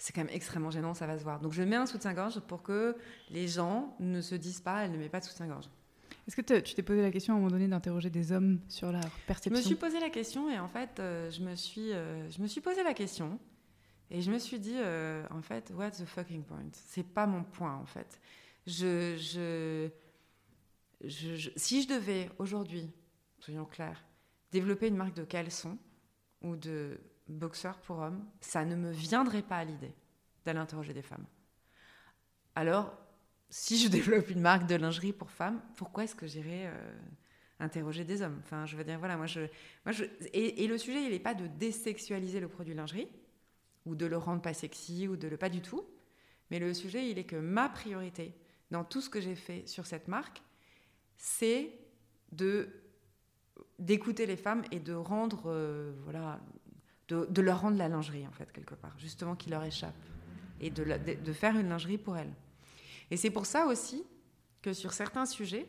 [SPEAKER 2] c'est quand même extrêmement gênant, ça va se voir. Donc je mets un soutien-gorge pour que les gens ne se disent pas, elle ne met pas de soutien-gorge.
[SPEAKER 1] Est-ce que tu t'es posé la question à un moment donné d'interroger des hommes sur leur perception
[SPEAKER 2] Je me suis posé la question et en fait, euh, je, me suis, euh, je me suis posé la question et je me suis dit, en fait, what's the fucking point? C'est pas mon point en fait. Je, je, je, si je devais aujourd'hui, soyons clairs, développer une marque de caleçon ou de boxeur pour hommes, ça ne me viendrait pas à l'idée d'aller interroger des femmes. Alors, si je (laughs) développe une marque de lingerie pour femmes, pourquoi est-ce que j'irais euh, interroger des hommes? Enfin, je veux dire, voilà, moi moi et, le sujet, il n'est pas de désexualiser le produit lingerie ou de le rendre pas sexy ou de le pas du tout, mais le sujet, il est que ma priorité dans tout ce que j'ai fait sur cette marque, c'est de d'écouter les femmes et de rendre, euh, voilà, de, leur rendre la lingerie, en fait, quelque part, justement, qui leur échappe, et de, faire une lingerie pour elles. Et c'est pour ça aussi que sur certains sujets,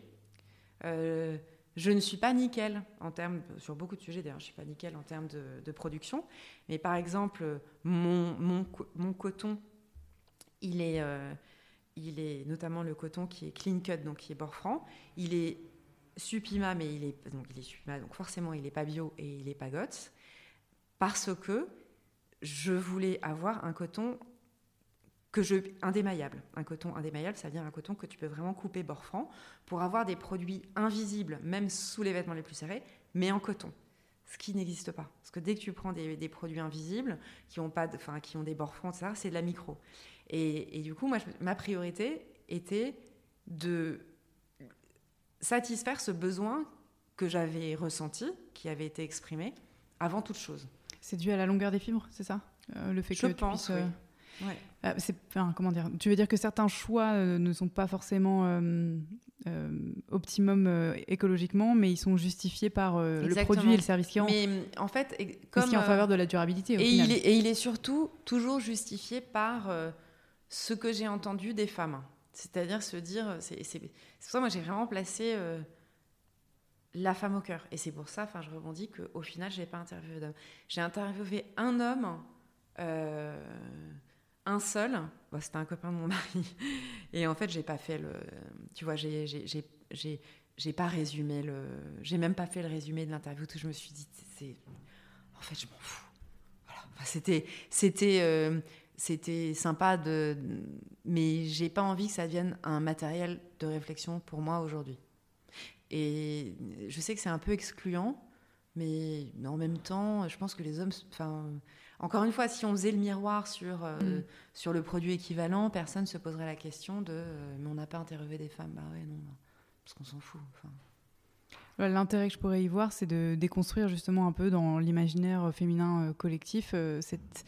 [SPEAKER 2] euh, je ne suis pas nickel en termes, sur beaucoup de sujets d'ailleurs, je ne suis pas nickel en termes de, production, mais par exemple, mon, mon, mon coton, il est, euh, il est notamment le coton qui est clean cut, donc qui est bord franc, il est Supima, mais il est donc il est Supima, donc forcément il n'est pas bio et il n'est pas GOTS, parce que je voulais avoir un coton que je indémaillable. Un coton indémaillable, ça veut dire un coton que tu peux vraiment couper bord franc pour avoir des produits invisibles, même sous les vêtements les plus serrés, mais en coton. Ce qui n'existe pas. Parce que dès que tu prends des, produits invisibles, qui ont, pas enfin, qui ont des bords francs, c'est de la micro. Et, du coup, ma priorité était de satisfaire ce besoin que j'avais ressenti, qui avait été exprimé, avant toute chose.
[SPEAKER 1] C'est dû à la longueur des fibres, c'est ça euh, Le fait
[SPEAKER 2] Je
[SPEAKER 1] que
[SPEAKER 2] pense,
[SPEAKER 1] tu
[SPEAKER 2] oui.
[SPEAKER 1] Euh, ah, c'est, comment dire Tu veux dire que certains choix euh, ne sont pas forcément optimum écologiquement, mais ils sont justifiés par le produit et le service qui
[SPEAKER 2] en. Mais en fait,
[SPEAKER 1] comme qui est en faveur de la durabilité.
[SPEAKER 2] et, Il est, et il est surtout toujours justifié par ce que j'ai entendu des femmes. C'est-à-dire se dire, c'est pour ça moi j'ai vraiment placé euh, la femme au cœur. Et c'est pour ça, enfin je rebondis qu'au final je n'ai pas interviewé d'homme. J'ai interviewé un homme, euh, un seul. C'était un copain de mon (laughs) mari. Et en fait j'ai pas fait le, tu vois, j'ai pas résumé le, j'ai même pas fait le résumé de l'interview. Tout je me suis dit, c'est, en fait je m'en fous. Voilà. c'était c'était euh, c'était sympa de mais j'ai pas envie que ça devienne un matériel de réflexion pour moi aujourd'hui et je sais que c'est un peu excluant mais en même temps je pense que les hommes enfin encore une fois si on faisait le miroir sur euh, mm. sur le produit équivalent personne se poserait la question de euh, mais on n'a pas interviewé des femmes bah ouais non parce qu'on s'en fout
[SPEAKER 1] L'intérêt que je pourrais y voir, c'est de déconstruire justement un peu dans l'imaginaire féminin euh, collectif cette,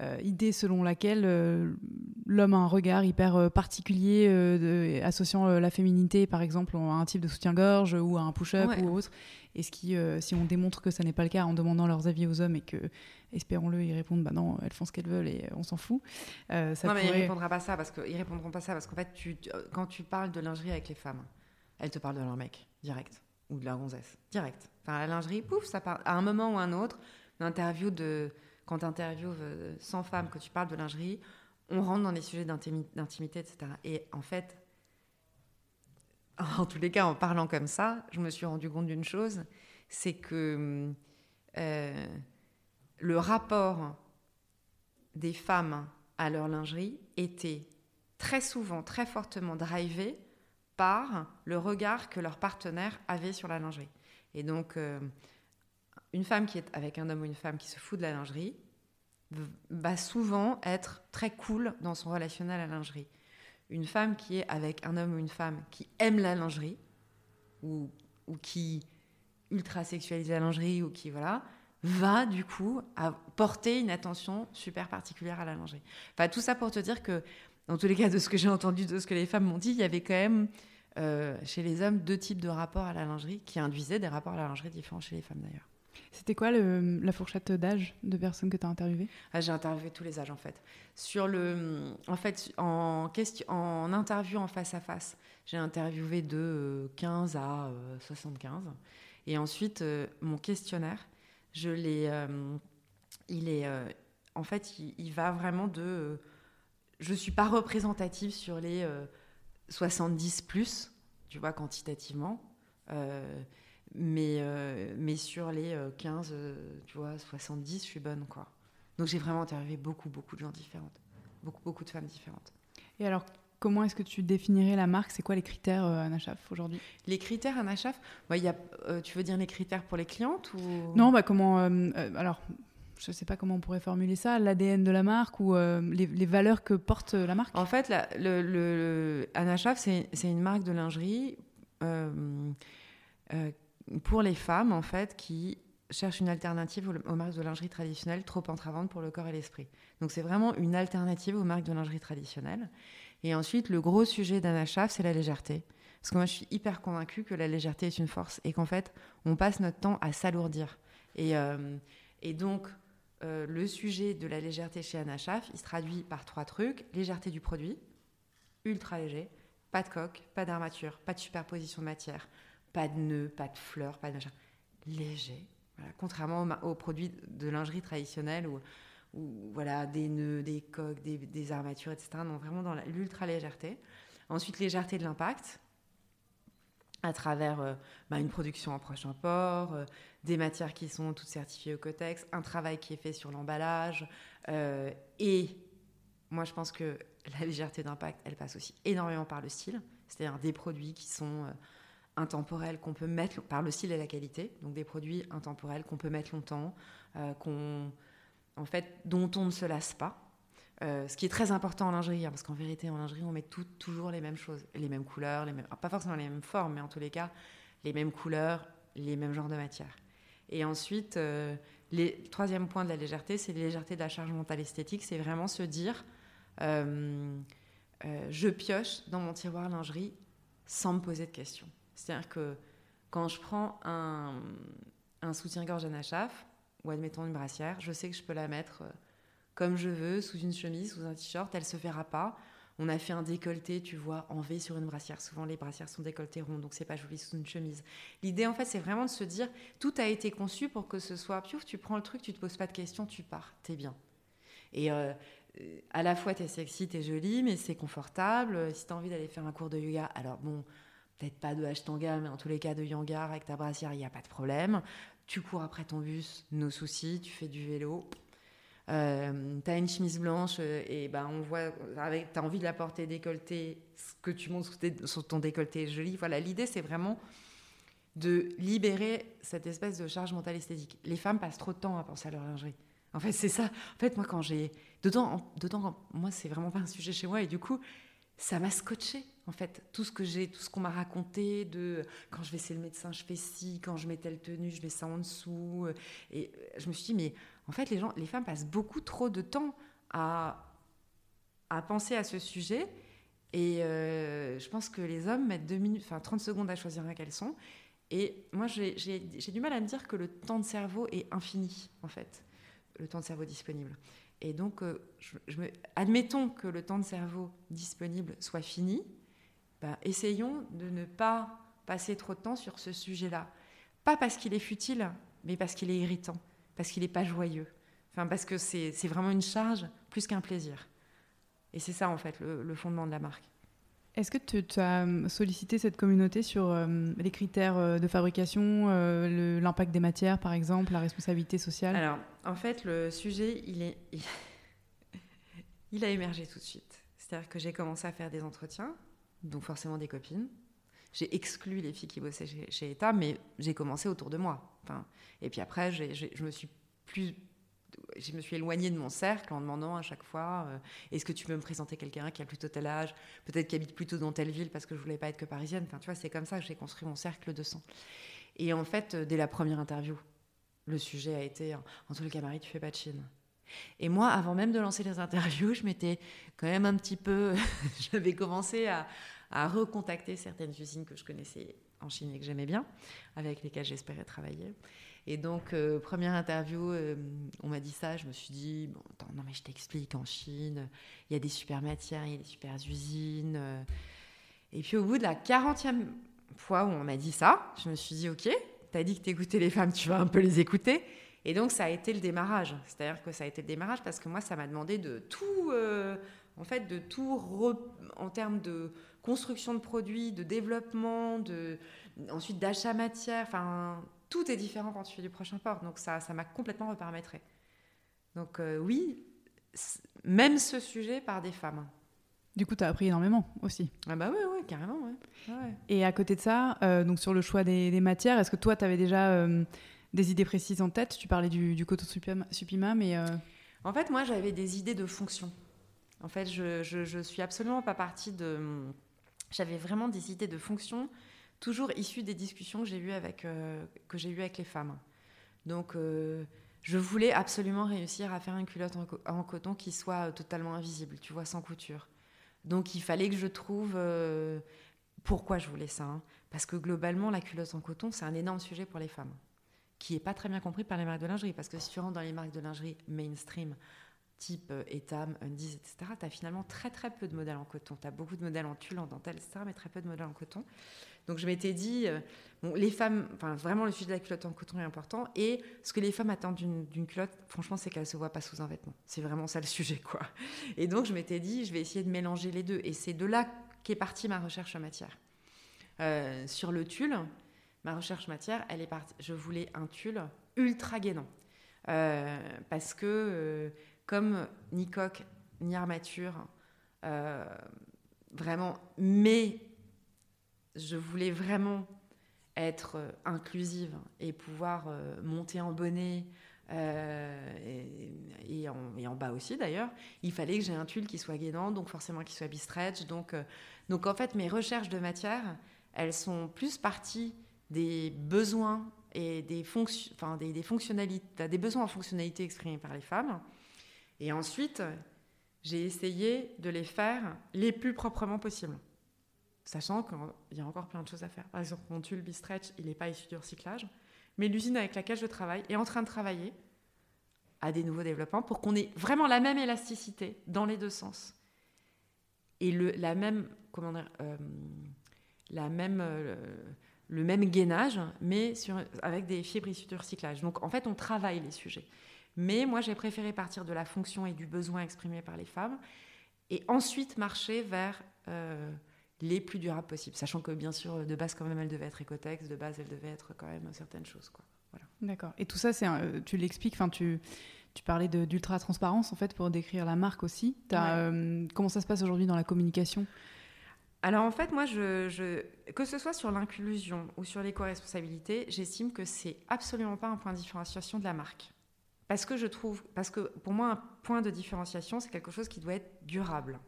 [SPEAKER 1] euh, idée selon laquelle euh, l'homme a un regard hyper euh, particulier associant la féminité, par exemple, à un type de soutien-gorge ou à un push-up ou autre. Et ce qui, si on démontre que ça n'est pas le cas en demandant leurs avis aux hommes et que, espérons-le, ils répondent, bah non, elles font ce qu'elles veulent et on s'en fout.
[SPEAKER 2] ça non, mais ils répondront pas ça parce que ils répondront pas ça parce qu'en fait, tu, quand tu parles de lingerie avec les femmes, elles te parlent de leur mec direct ou de leur gonzesse direct. Enfin, la lingerie, pouf, ça part à un moment ou à un autre. L'interview de quand tu interviews 100 euh, femmes, que tu parles de lingerie, on rentre dans des sujets d'intimité, etc. Et en fait, (laughs) en tous les cas, en parlant comme ça, je me suis rendu compte d'une chose, c'est que euh, le rapport des femmes à leur lingerie était très souvent, très fortement drivé par le regard que leur partenaire avait sur la lingerie. Et donc, euh, une femme qui est avec un homme ou une femme qui se fout de la lingerie va souvent être très cool dans son relationnel à la lingerie. Une femme qui est avec un homme ou une femme qui aime la lingerie ou, qui ultra sexualisé la lingerie ou qui, voilà, va du coup porter une attention super particulière à la lingerie. Enfin, tout ça pour te dire que, dans tous les cas, de ce que j'ai entendu, de ce que les femmes m'ont dit, il y avait quand même euh, chez les hommes deux types de rapports à la lingerie qui induisaient des rapports à la lingerie différents chez les femmes d'ailleurs.
[SPEAKER 1] C'était quoi la fourchette d'âge de personnes que tu as interviewées?
[SPEAKER 2] Ah, J'ai interviewé tous les âges en fait. Sur le, en fait, en, interview en face à face, j'ai interviewé de 15 à 75. Et ensuite, euh, mon questionnaire, je l'ai, euh, il est, euh, en fait, il, va vraiment de, je suis pas représentative sur les 70 plus, tu vois, quantitativement. Mais, mais sur les 15, tu vois, 70, je suis bonne, quoi. Donc j'ai vraiment interviewé beaucoup, beaucoup de gens différentes. Beaucoup, beaucoup de femmes différentes.
[SPEAKER 1] Et alors, Comment est-ce que tu définirais la marque? C'est quoi les critères euh, Anachaf aujourd'hui?
[SPEAKER 2] Les critères Anachaf bah, y a, euh, Tu veux dire les critères pour les clientes ou...
[SPEAKER 1] Non, bah, comment. Euh, alors, je ne sais pas comment on pourrait formuler ça, l'ADN de la marque ou les, valeurs que porte la marque?
[SPEAKER 2] En fait, le, le, Anachaf, c'est une marque de lingerie pour les femmes, en fait, qui cherchent une alternative aux, marques de lingerie traditionnelles trop entravantes pour le corps et l'esprit. Donc, c'est vraiment une alternative aux marques de lingerie traditionnelles. Et ensuite, le gros sujet d'Anna c'est la légèreté. Parce que moi, je suis hyper convaincue que la légèreté est une force et qu'en fait, on passe notre temps à s'alourdir. Et, euh, donc, euh, le sujet de la légèreté chez Anna il se traduit par trois trucs. Légèreté du produit, ultra léger, pas de coque, pas d'armature, pas de superposition de matière, pas de nœuds, pas de fleurs, pas de machin. Léger. Voilà. Contrairement aux, produits de lingerie traditionnels où voilà, des nœuds, des coques, des, armatures, etc. Non, vraiment dans l'ultra légèreté. Ensuite, légèreté de l'impact à travers euh, bah, une production en proche import, euh, des matières qui sont toutes certifiées au Cotex, un travail qui est fait sur l'emballage. Euh, et moi, je pense que la légèreté d'impact, elle passe aussi énormément par le style, c'est-à-dire des produits qui sont intemporels qu'on peut mettre par le style et la qualité, donc des produits intemporels qu'on peut mettre longtemps, qu'on en fait, dont on ne se lasse pas. Euh, ce qui est très important en lingerie, hein, parce qu'en vérité, en lingerie, on met toujours les mêmes choses, les mêmes couleurs, les mêmes, pas forcément les mêmes formes, mais en tous les cas, les mêmes couleurs, les mêmes genres de matières. Et ensuite, euh, le troisième point de la légèreté, c'est la légèreté de la charge mentale esthétique. C'est vraiment se dire, euh, je pioche dans mon tiroir lingerie sans me poser de questions. C'est-à-dire que quand je prends un, un soutien-gorge à Nachaf, ou admettons une brassière, je sais que je peux la mettre euh, comme je veux, sous une chemise, sous un t-shirt, elle se verra pas. On a fait un décolleté, tu vois, en V sur une brassière. Souvent, les brassières sont décolletées rondes, donc c'est pas joli sous une chemise. L'idée, en fait, c'est vraiment de se dire, tout a été conçu pour que ce soit, piouf, tu prends le truc, tu te poses pas de questions, tu pars, t'es bien. Et euh, à la fois, t'es sexy, t'es jolie, mais c'est confortable. Si t'as envie d'aller faire un cours de yoga, alors bon, peut-être pas de Ashtanga, mais en tous les cas de Yangar avec ta brassière, il n'y a pas de problème. Tu cours après ton bus, nos soucis, tu fais du vélo. Euh, tu as une chemise blanche euh, et ben on voit avec as envie de la porter décolletée ce que tu montres sur ton décolleté est joli. Voilà l'idée c'est vraiment de libérer cette espèce de charge mentale esthétique. Les femmes passent trop de temps à penser à leur lingerie. En fait c'est ça. En fait moi quand j'ai dedans dedans moi c'est vraiment pas un sujet chez moi et du coup ça m'a scotché en fait. Tout ce que j'ai tout ce qu'on m'a raconté de quand je vais chez le médecin je fais ci quand je mets telle tenue je mets ça en dessous. Euh, et je me suis dit mais en fait les gens les femmes passent beaucoup trop de temps à à penser à ce sujet. Et euh, je pense que les hommes mettent deux minutes enfin 30 secondes à choisir un caleçon. Et moi j'ai du mal à me dire que le temps de cerveau est infini en fait. Le temps de cerveau disponible et donc, euh, je, me, admettons que le temps de cerveau disponible soit fini, ben, essayons de ne pas passer trop de temps sur ce sujet-là. Pas parce qu'il est futile, mais parce qu'il est irritant, parce qu'il n'est pas joyeux. Enfin, parce que c'est vraiment une charge plus qu'un plaisir. Et c'est ça, en fait, le, fondement de la marque.
[SPEAKER 1] Est-ce que tu as euh, sollicité cette communauté sur euh, les critères de fabrication, l'impact des matières, par exemple, la responsabilité sociale?
[SPEAKER 2] Alors, en fait, le sujet, il, est, (laughs) il, a émergé tout de suite. C'est-à-dire que j'ai commencé à faire des entretiens, donc forcément des copines. J'ai exclu les filles qui bossaient chez, chez État, mais j'ai commencé autour de moi. Et puis après, je me suis plus me suis éloignée de mon cercle en demandant à chaque fois euh, est-ce que tu peux me présenter quelqu'un qui a plutôt tel âge, peut-être qui habite plutôt dans telle ville parce que je voulais pas être que parisienne. Tu vois, c'est comme ça que j'ai construit mon cercle de sang. Et en fait, dès la première interview, le sujet a été en tout cas, Marie, tu fais pas de Chine. Et moi, avant même de lancer les interviews, je m'étais quand même un petit peu. (laughs) J'avais commencé à, recontacter certaines usines que je connaissais en Chine et que j'aimais bien, avec lesquelles j'espérais travailler. Et donc, euh, première interview, euh, on m'a dit ça. Je me suis dit, bon, non, mais je t'explique, en Chine, il y a des super matières, il y a des super usines. Euh. Et puis, au bout de la 40e fois où on m'a dit ça, je me suis dit, OK, t'as dit que t'écoutais les femmes, tu vas un peu les écouter. Et donc, ça a été le démarrage. C'est-à-dire que ça a été le démarrage parce que moi, ça m'a demandé de tout, en fait, de tout en termes de construction de produits, de développement, de, ensuite d'achat matière, enfin tout est différent quand tu fais du prochain port. Donc ça, ça m'a complètement reparamétré. Donc euh, oui, même ce sujet par des femmes.
[SPEAKER 1] Du coup, tu as appris énormément aussi.
[SPEAKER 2] Ah bah oui, carrément. Ouais.
[SPEAKER 1] Et à côté de ça, euh, donc sur le choix des, matières, est-ce que toi, tu avais déjà euh, des idées précises en tête? Tu parlais du, du coton supima, mais...
[SPEAKER 2] En fait, moi, j'avais des idées de fonction. En fait, je, je, je suis absolument pas partie de... J'avais vraiment des idées de fonction toujours issu des discussions que j'ai eues avec, euh, que j'ai eues avec les femmes. Donc, euh, je voulais absolument réussir à faire une culotte en, coton qui soit euh, totalement invisible, tu vois, sans couture. Donc, il fallait que je trouve pourquoi je voulais ça. Hein. Parce que globalement, la culotte en coton, c'est un énorme sujet pour les femmes, qui n'est pas très bien compris par les marques de lingerie. Parce que si tu rentres dans les marques de lingerie mainstream, type Etam, Undies, etc., tu as finalement très très peu de modèles en coton. Tu as beaucoup de modèles en tulle, en dentelle, etc., mais très peu de modèles en coton. Donc je m'étais dit, euh, les femmes, enfin vraiment le sujet de la culotte en coton est important. Et ce que les femmes attendent d'une culotte, franchement, c'est qu'elle se voit pas sous un vêtement. C'est vraiment ça le sujet, quoi. Et donc je m'étais dit, je vais essayer de mélanger les deux. Et c'est de là qu'est partie ma recherche matière. Euh, sur le tulle, ma recherche matière, elle est partie. Je voulais un tulle ultra gainant. Euh, parce que, comme ni coque, ni armature, vraiment, mais je voulais vraiment être euh, inclusive et pouvoir euh, monter en bonnet euh, et, en, bas aussi d'ailleurs, il fallait que j'ai un tulle qui soit gainant, donc forcément qui soit bistretch. Donc, donc en fait, mes recherches de matière, elles sont plus parties des besoins et des, fonctions, des, des, fonctionnalités, des besoins en fonctionnalité exprimés par les femmes. Et ensuite, j'ai essayé de les faire les plus proprement possible sachant qu'il y a encore plein de choses à faire. Par exemple, mon tulle Bistretch, il n'est pas issu du recyclage, mais l'usine avec laquelle je travaille est en train de travailler à des nouveaux développements pour qu'on ait vraiment la même élasticité dans les deux sens et le, la même, comment dire, euh, la même, euh, le même gainage, mais sur, avec des fibres issues du recyclage. Donc en fait, on travaille les sujets. Mais moi, j'ai préféré partir de la fonction et du besoin exprimé par les femmes et ensuite marcher vers euh, les plus durables possibles. Sachant que, bien sûr, de base, quand même, elle devait être écotex, de base, elle devait être quand même certaines choses. Quoi. Voilà.
[SPEAKER 1] D'accord. Et tout ça, c'est tu l'expliques, enfin, tu, tu parlais d'ultra-transparence, en fait, pour décrire la marque aussi. Euh, comment ça se passe aujourd'hui dans la communication?
[SPEAKER 2] Alors en fait, moi, je, que ce soit sur l'inclusion ou sur l'éco-responsabilité, j'estime que c'est absolument pas un point de différenciation de la marque. Parce que je trouve, parce que pour moi, un point de différenciation, c'est quelque chose qui doit être durable.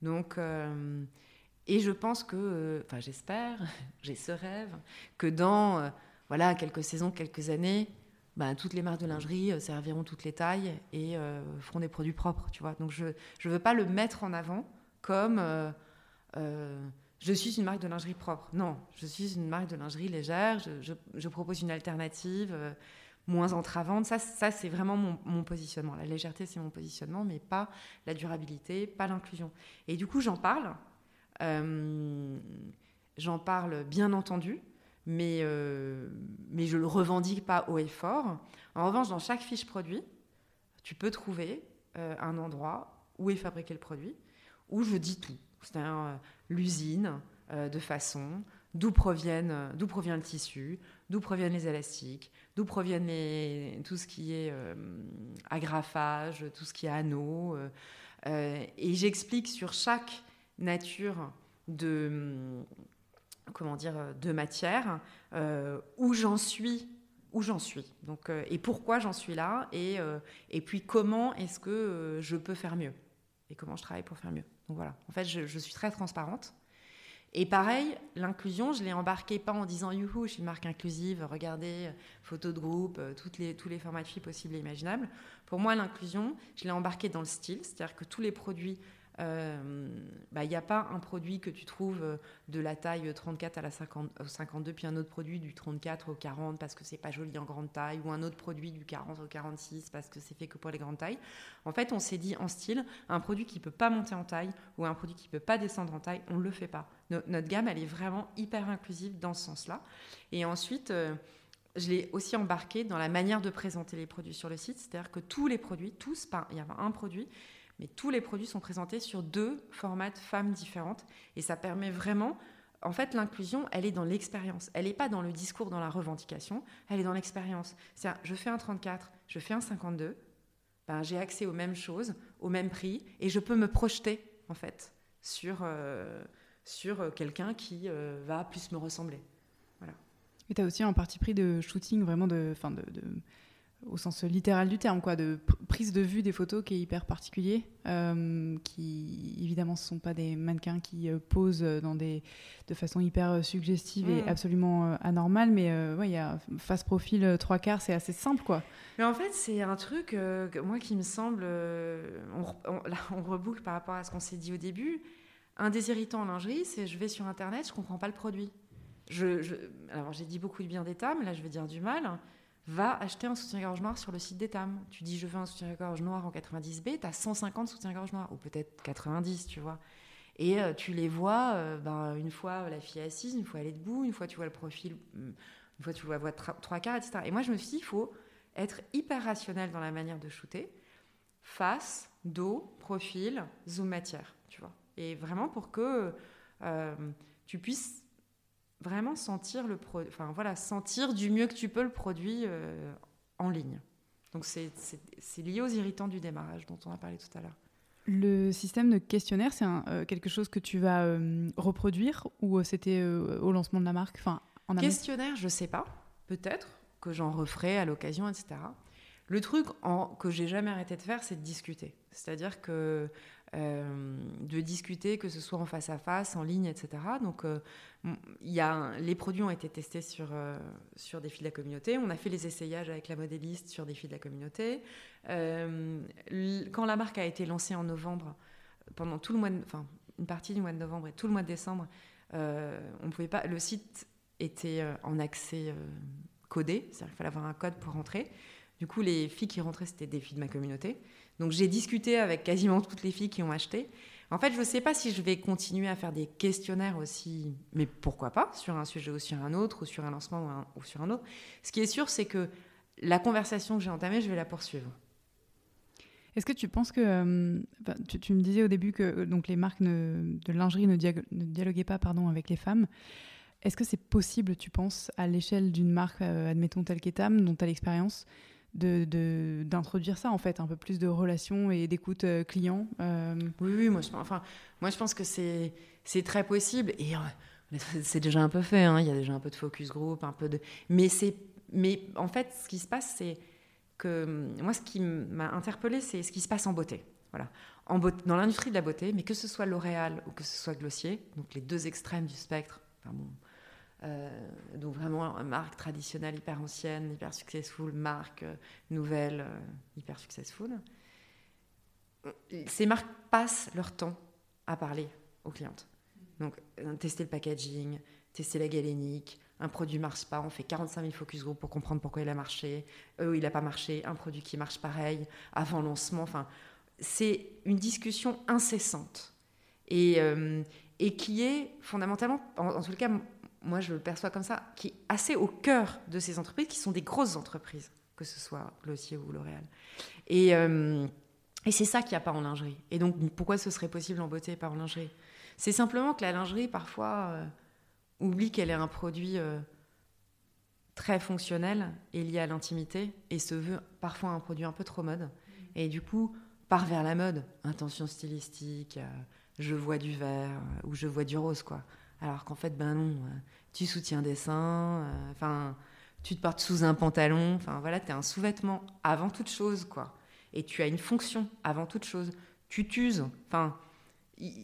[SPEAKER 2] Donc, euh, et je pense que, euh, enfin j'espère, (laughs) j'ai ce rêve, que dans euh, voilà, quelques saisons, quelques années, ben, toutes les marques de lingerie euh, serviront toutes les tailles et feront des produits propres, tu vois. Donc je ne veux pas le mettre en avant comme je suis une marque de lingerie propre. Non, je suis une marque de lingerie légère, je, je, propose une alternative moins entravante. Ça, ça c'est vraiment mon, positionnement. La légèreté, c'est mon positionnement, mais pas la durabilité, pas l'inclusion. Et du coup, j'en parle j'en parle bien entendu, mais, euh, mais je ne le revendique pas haut et fort. En revanche, dans chaque fiche produit, tu peux trouver euh, un endroit où est fabriqué le produit, où je dis tout. C'est-à-dire l'usine de façon, d'où proviennent, provient le tissu, d'où proviennent les élastiques, d'où proviennent les, tout ce qui est agrafage, tout ce qui est anneaux. et j'explique sur chaque nature de comment dire de matière euh, où j'en suis où j'en suis. Donc euh, et pourquoi j'en suis là et, euh, et puis comment est-ce que je peux faire mieux et comment je travaille pour faire mieux. Donc voilà. En fait je, suis très transparente. Et pareil, l'inclusion, je l'ai embarqué pas en disant youhou, je suis une marque inclusive, regardez, photo de groupe, toutes les, tous les formats de filles possibles et imaginables. Pour moi, l'inclusion, je l'ai embarqué dans le style, c'est-à-dire que tous les produits il euh, n'y bah, a pas un produit que tu trouves euh, de la taille 34 à la 50, 52, puis un autre produit du 34 au 40 parce que c'est pas joli en grande taille, ou un autre produit du 40 au 46 parce que c'est fait que pour les grandes tailles. En fait, on s'est dit en style, un produit qui peut pas monter en taille ou un produit qui peut pas descendre en taille, on le fait pas. notre gamme, elle est vraiment hyper inclusive dans ce sens-là. Et ensuite, euh, je l'ai aussi embarqué dans la manière de présenter les produits sur le site, c'est-à-dire que tous les produits, tous, pas, il y a un produit mais tous les produits sont présentés sur deux formats de femmes différentes. Et ça permet vraiment, en fait, l'inclusion, elle est dans l'expérience. Elle n'est pas dans le discours, dans la revendication, elle est dans l'expérience. C'est-à-dire, je fais un 34, je fais un 52, ben, j'ai accès aux mêmes choses, au même prix, et je peux me projeter, en fait, sur, euh, sur quelqu'un qui euh, va plus me ressembler. Voilà.
[SPEAKER 1] Et tu as aussi un parti pris de shooting, vraiment de au sens littéral du terme, quoi, de prise de vue des photos qui est hyper particulier, euh, qui évidemment ne sont pas des mannequins qui euh, posent dans des, de façon hyper euh, suggestive et mm. absolument anormale, mais ouais, il y a face profil trois quarts, c'est assez simple, quoi.
[SPEAKER 2] Mais en fait, c'est un truc, moi, qui me semble, on, là, on reboucle par rapport à ce qu'on s'est dit au début. Un des irritants en lingerie, c'est je vais sur Internet, je comprends pas le produit. Je, je alors j'ai dit beaucoup de bien d'État, mais là je vais dire du mal va acheter un soutien-gorge noir sur le site d'Etam. Tu dis je veux un soutien-gorge noir en 90B, tu as 150 soutiens-gorge noirs, ou peut-être 90, tu vois. Et euh, tu les vois, euh, ben, une fois la fille assise, une fois elle est debout, une fois tu vois le profil, une fois tu vois, vois trois quarts, etc. Et moi je me suis dit, il faut être hyper rationnel dans la manière de shooter. Face, dos, profil, zoom matière, tu vois. Et vraiment pour que euh, tu puisses vraiment sentir le enfin voilà, sentir du mieux que tu peux le produit euh, en ligne. Donc c'est lié aux irritants du démarrage dont on a parlé tout à l'heure.
[SPEAKER 1] Le système de questionnaire, c'est euh, quelque chose que tu vas euh, reproduire ou c'était au lancement de la marque enfin,
[SPEAKER 2] en Questionnaire, je sais pas. Peut-être que j'en referai à l'occasion, etc. Le truc en, que j'ai jamais arrêté de faire, c'est de discuter. C'est-à-dire que euh, de discuter, que ce soit en face à face, en ligne, etc. Donc, euh, y a les produits ont été testés sur, euh, sur des fils de la communauté. On a fait les essayages avec la modéliste sur des fils de la communauté. quand la marque a été lancée en novembre, pendant tout le mois, enfin une partie du mois de novembre et tout le mois de décembre, on pouvait pas. Le site était en accès codé, c'est-à-dire qu'il fallait avoir un code pour rentrer. Du coup, les filles qui rentraient, c'était des filles de ma communauté. Donc j'ai discuté avec quasiment toutes les filles qui ont acheté. En fait, je ne sais pas si je vais continuer à faire des questionnaires aussi, mais pourquoi pas, sur un sujet ou sur un autre, ou sur un lancement ou, sur un autre. Ce qui est sûr, c'est que la conversation que j'ai entamée, je vais la poursuivre.
[SPEAKER 1] Est-ce que tu penses que. Euh, tu, me disais au début que euh, donc, les marques de lingerie ne, dialoguaient pas pardon, avec les femmes. Est-ce que c'est possible, tu penses, à l'échelle d'une marque, euh, admettons telle qu'Etam, dont tu as l'expérience, d'introduire ça en fait, un peu plus de relations et d'écoute euh, client. Euh.
[SPEAKER 2] Oui, oui, moi je, enfin, moi je pense que c'est très possible et euh, c'est déjà un peu fait. Hein. Il y a déjà un peu de focus group, un peu de, mais mais en fait, ce qui se passe, c'est que moi, ce qui m'a interpellé, c'est ce qui se passe en beauté. Voilà, en beauté, dans l'industrie de la beauté, mais que ce soit L'Oréal ou que ce soit Glossier, donc les deux extrêmes du spectre. Euh, donc vraiment une marque traditionnelle hyper ancienne, hyper successful, marque euh, nouvelle euh, hyper successful. Ces marques passent leur temps à parler aux clientes. Donc tester le packaging, tester la galénique, un produit marche pas, on fait 45 000 focus group pour comprendre pourquoi il a marché, eux il n'a pas marché, un produit qui marche pareil avant lancement. Enfin, c'est une discussion incessante et, et qui est fondamentalement, en, en tout cas moi je le perçois comme ça, qui est assez au cœur de ces entreprises, qui sont des grosses entreprises, que ce soit Glossier ou L'Oréal. Et, euh, et c'est ça qu'il n'y a pas en lingerie. Et donc pourquoi ce serait possible en beauté et pas en lingerie? C'est simplement que la lingerie, parfois, euh, oublie qu'elle est un produit euh, très fonctionnel et lié à l'intimité, et se veut parfois un produit un peu trop mode. Et du coup, part vers la mode, intention stylistique, je vois du vert ou je vois du rose, quoi. Alors qu'en fait, ben non, euh, tu soutiens des seins, euh, enfin, tu te portes sous un pantalon, enfin voilà, tu es un sous-vêtement avant toute chose, quoi. Et tu as une fonction avant toute chose. Tu t'uses, enfin,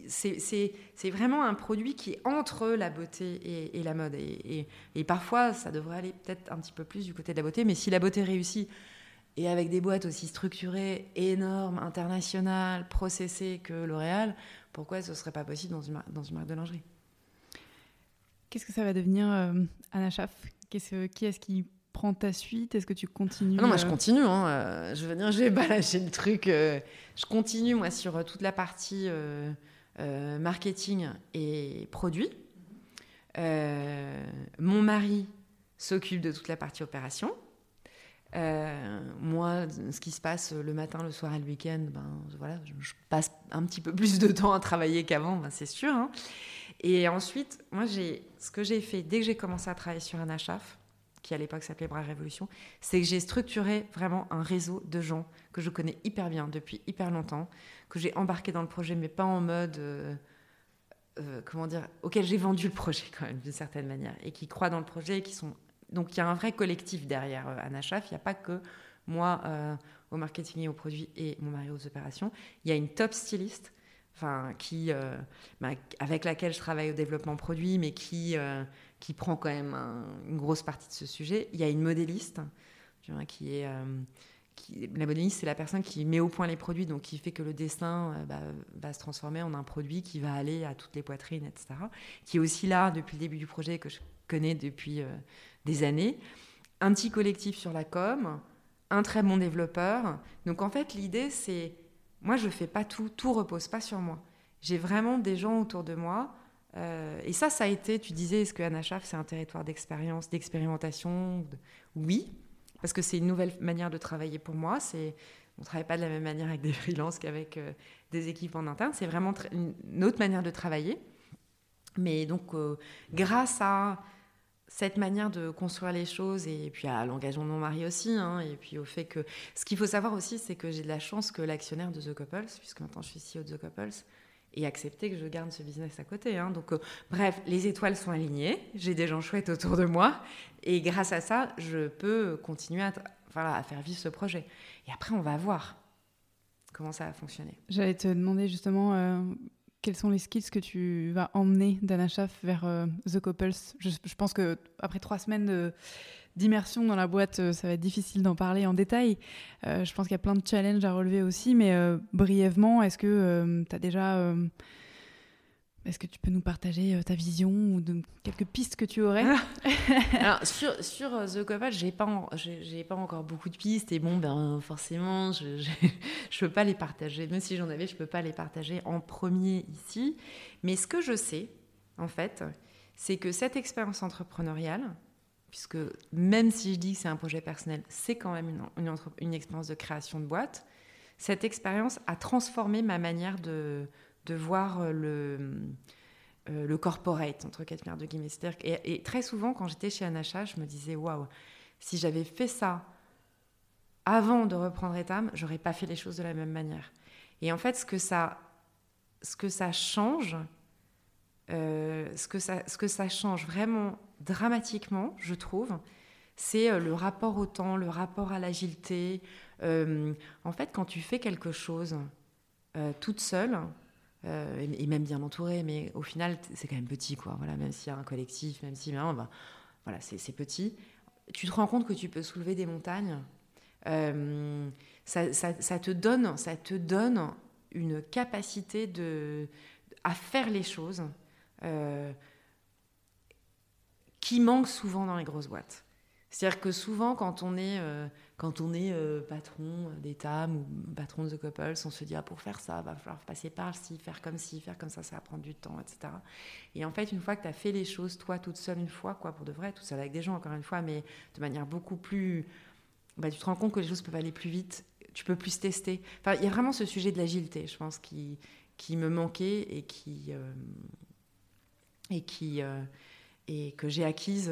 [SPEAKER 2] c'est vraiment un produit qui est entre la beauté et, la mode. Et, parfois, ça devrait aller peut-être un petit peu plus du côté de la beauté. Mais si la beauté réussit, et avec des boîtes aussi structurées, énormes, internationales, processées que L'Oréal, pourquoi ce ne serait pas possible dans une, dans une marque de lingerie?
[SPEAKER 1] Qu'est-ce que ça va devenir, euh, Anna Schaff? Qui est-ce qui prend ta suite? Est-ce que tu continues
[SPEAKER 2] ah Non, moi je euh continue. Hein. Euh, je veux dire, je vais pas le truc. je continue, moi, sur toute la partie marketing et produits. mon mari s'occupe de toute la partie opération. moi, ce qui se passe le matin, le soir et le week-end, ben, voilà, je, passe un petit peu plus de temps à travailler qu'avant, ben, c'est sûr. Hein. Et ensuite, moi, j'ai, ce que j'ai fait dès que j'ai commencé à travailler sur un qui à l'époque s'appelait Bras Révolution, c'est que j'ai structuré vraiment un réseau de gens que je connais hyper bien depuis hyper longtemps, que j'ai embarqué dans le projet, mais pas en mode. Euh, euh, comment dire, auquel j'ai vendu le projet quand même d'une certaine manière et qui croient dans le projet et qui sont donc il y a un vrai collectif derrière euh, Anachaf. Il n'y a pas que moi au marketing et aux produits et mon mari aux opérations. Il y a une top styliste enfin, qui, euh, bah, avec laquelle je travaille au développement produit, mais qui, euh, qui prend quand même une grosse partie de ce sujet. Il y a une modéliste, qui est... Euh, la modéliste, c'est la personne qui met au point les produits, donc qui fait que le dessin bah, va se transformer en un produit qui va aller à toutes les poitrines, etc. Qui est aussi là depuis le début du projet, que je connais depuis des années. Un petit collectif sur la com, un très bon développeur. Donc en fait, l'idée, c'est moi, je fais pas tout, tout repose pas sur moi. J'ai vraiment des gens autour de moi. Euh, et ça, ça a été, tu disais, est-ce que Anachaf, c'est un territoire d'expérience, d'expérimentation Oui, parce que c'est une nouvelle manière de travailler pour moi. C'est, on ne travaille pas de la même manière avec des freelances qu'avec euh, des équipes en interne. C'est vraiment une autre manière de travailler. Mais donc, euh, grâce à cette manière de construire les choses et puis à l'engagement de mon mari aussi hein, et puis au fait que ce qu'il faut savoir aussi c'est que j'ai de la chance que l'actionnaire de The Couples puisque maintenant je suis CEO de The Couples ait accepté que je garde ce business à côté hein. donc euh, bref les étoiles sont alignées j'ai des gens chouettes autour de moi et grâce à ça je peux continuer à, à faire vivre ce projet et après on va voir comment ça va fonctionner
[SPEAKER 1] j'allais te demander justement euh, quels sont les skills que tu vas emmener d'Anna vers euh, The Couples? Je, pense que après trois semaines d'immersion dans la boîte, euh, ça va être difficile d'en parler en détail. Euh, je pense qu'il y a plein de challenges à relever aussi, mais brièvement, est-ce que tu as déjà est-ce que tu peux nous partager euh, ta vision ou de, quelques pistes que tu aurais (laughs)
[SPEAKER 2] Alors, sur, sur euh, The Couple, j'ai pas, j'ai pas encore beaucoup de pistes et bon, ben, forcément, je ne (laughs) peux pas les partager. Même si j'en avais, je peux pas les partager en premier ici. Mais ce que je sais, en fait, c'est que cette expérience entrepreneuriale, puisque même si je dis que c'est un projet personnel, c'est quand même une, une, une expérience de création de boîte, cette expérience a transformé ma manière de de voir euh, le, euh, le corporate, entre quatre de guillemets. Et, et, très souvent, quand j'étais chez Anacha, je me disais, waouh, si j'avais fait ça avant de reprendre Etam, j'aurais pas fait les choses de la même manière. Et en fait, ce que ça, ce que ça change, euh, ce, que ça, ce que ça change vraiment dramatiquement, je trouve, c'est le rapport au temps, le rapport à l'agilité. en fait, quand tu fais quelque chose toute seule, euh, et, même bien entouré, mais au final, c'est quand même petit, quoi. Voilà, même s'il y a un collectif, même si, ben, voilà, c'est petit. Tu te rends compte que tu peux soulever des montagnes. Euh, ça, te donne, ça te donne une capacité de, à faire les choses euh, qui manque souvent dans les grosses boîtes. C'est-à-dire que souvent, quand on est, quand on est euh, patron d'État ou patron de The Couples, on se dit ah, pour faire ça, va falloir passer par ci, faire comme ci, faire comme ça, ça va prendre du temps, etc. Et en fait, une fois que tu as fait les choses, toi, toute seule, une fois, quoi, pour de vrai, tout seul avec des gens, encore une fois, mais de manière beaucoup plus. Bah, tu te rends compte que les choses peuvent aller plus vite, tu peux plus tester. Enfin, il y a vraiment ce sujet de l'agilité, je pense, qui, qui me manquait et qui. Euh, et qui. et que j'ai acquise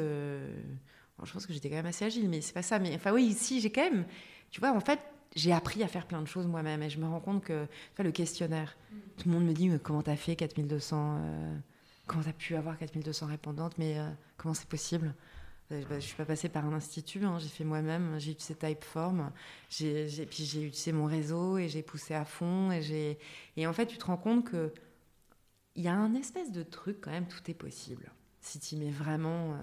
[SPEAKER 2] je pense que j'étais quand même assez agile, mais c'est pas ça. Mais enfin, oui, si, j'ai quand même. Tu vois, en fait, j'ai appris à faire plein de choses moi-même et je me rends compte que enfin, le questionnaire, tout le monde me dit mais comment t'as fait 4200 euh, comment t'as pu avoir 4200 répondantes mais euh, comment c'est possible? Euh, bah, je suis pas passée par un institut hein, j'ai fait moi-même j'ai utilisé Typeform j'ai puis j'ai utilisé mon réseau et j'ai poussé à fond et j'ai et en fait tu te rends compte que il y a un espèce de truc quand même, tout est possible. Si tu mets vraiment.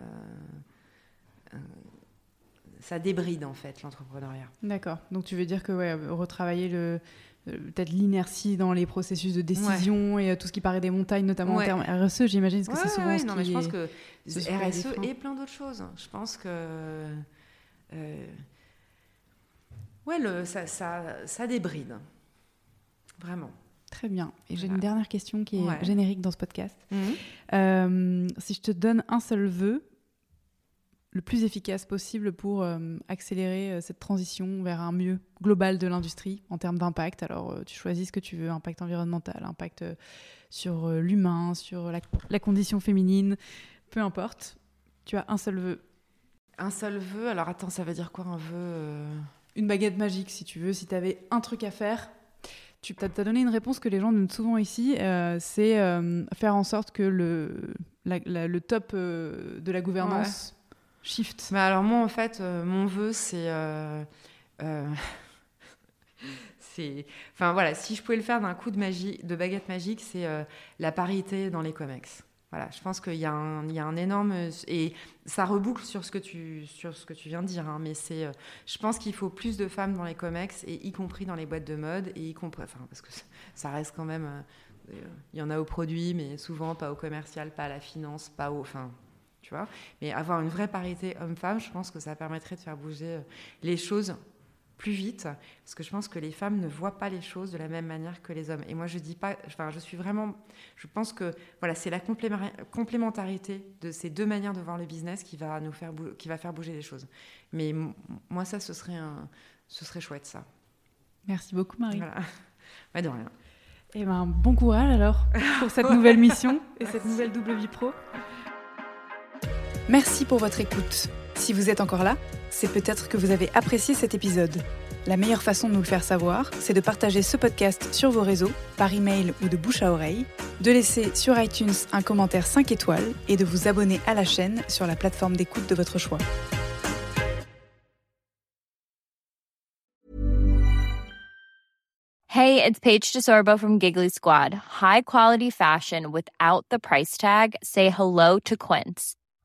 [SPEAKER 2] Ça débride en fait l'entrepreneuriat.
[SPEAKER 1] D'accord. Donc tu veux dire que ouais, retravailler le, peut-être l'inertie dans les processus de décision et tout ce qui paraît des montagnes, notamment en termes RSE, j'imagine que c'est souvent ce
[SPEAKER 2] non,
[SPEAKER 1] qui
[SPEAKER 2] mais je pense que RSE et plein d'autres choses. Je pense que ouais, le, ça, ça, ça débride. Vraiment.
[SPEAKER 1] Très bien. Et j'ai une dernière question qui est générique dans ce podcast. Mhm. Euh, si je te donne un seul vœu, le plus efficace possible pour euh, accélérer euh, cette transition vers un mieux global de l'industrie en termes d'impact. Alors, tu choisis ce que tu veux, impact environnemental, impact sur l'humain, sur la, la, condition féminine, peu importe. Tu as un seul vœu.
[SPEAKER 2] Un seul vœu Alors, attends, ça veut dire quoi un vœu
[SPEAKER 1] Une baguette magique, si tu veux. Si tu avais un truc à faire, tu as, donné une réponse que les gens donnent souvent ici, euh, c'est euh, faire en sorte que le, le top euh, de la gouvernance shift.
[SPEAKER 2] Mais alors moi, en fait, mon vœu, c'est... (laughs) c'est... Enfin voilà, si je pouvais le faire d'un coup de, magie, de baguette magique, c'est la parité dans les COMEX. Voilà, je pense qu'il y, y, a un énorme et ça reboucle sur ce que tu sur ce que tu viens de dire, hein, mais c'est, euh, je pense qu'il faut plus de femmes dans les comex et y compris dans les boîtes de mode et y compris, enfin parce que (laughs) ça reste quand même, euh, il y en a au produit, mais souvent pas au commercial, pas à la finance, pas au, enfin, tu vois. Mais avoir une vraie parité homme-femme, je pense que ça permettrait de faire bouger euh, les choses plus vite, parce que je pense que les femmes ne voient pas les choses de la même manière que les hommes. Et moi, je dis pas, enfin, je suis vraiment, je pense que voilà, c'est la complémentarité de ces deux manières de voir le business qui va nous faire, qui va faire bouger les choses. Mais moi, ça, ce serait un, ce serait chouette, ça.
[SPEAKER 1] Merci beaucoup, Marie.
[SPEAKER 2] Voilà. (laughs) de rien.
[SPEAKER 1] Et eh ben, bon courage alors pour cette (laughs) nouvelle mission et cette nouvelle double vie pro. Merci pour votre écoute. Si vous êtes encore là, c'est peut-être que vous avez apprécié cet épisode. La meilleure façon de nous le faire savoir, c'est de partager ce podcast sur vos réseaux, par email ou de bouche à oreille, de laisser sur iTunes un commentaire 5 étoiles et de vous abonner à la chaîne sur la plateforme d'écoute de votre choix.
[SPEAKER 4] Hey, it's Paige DeSorbo from Giggly Squad. High quality fashion without the price tag. Say hello to Quince.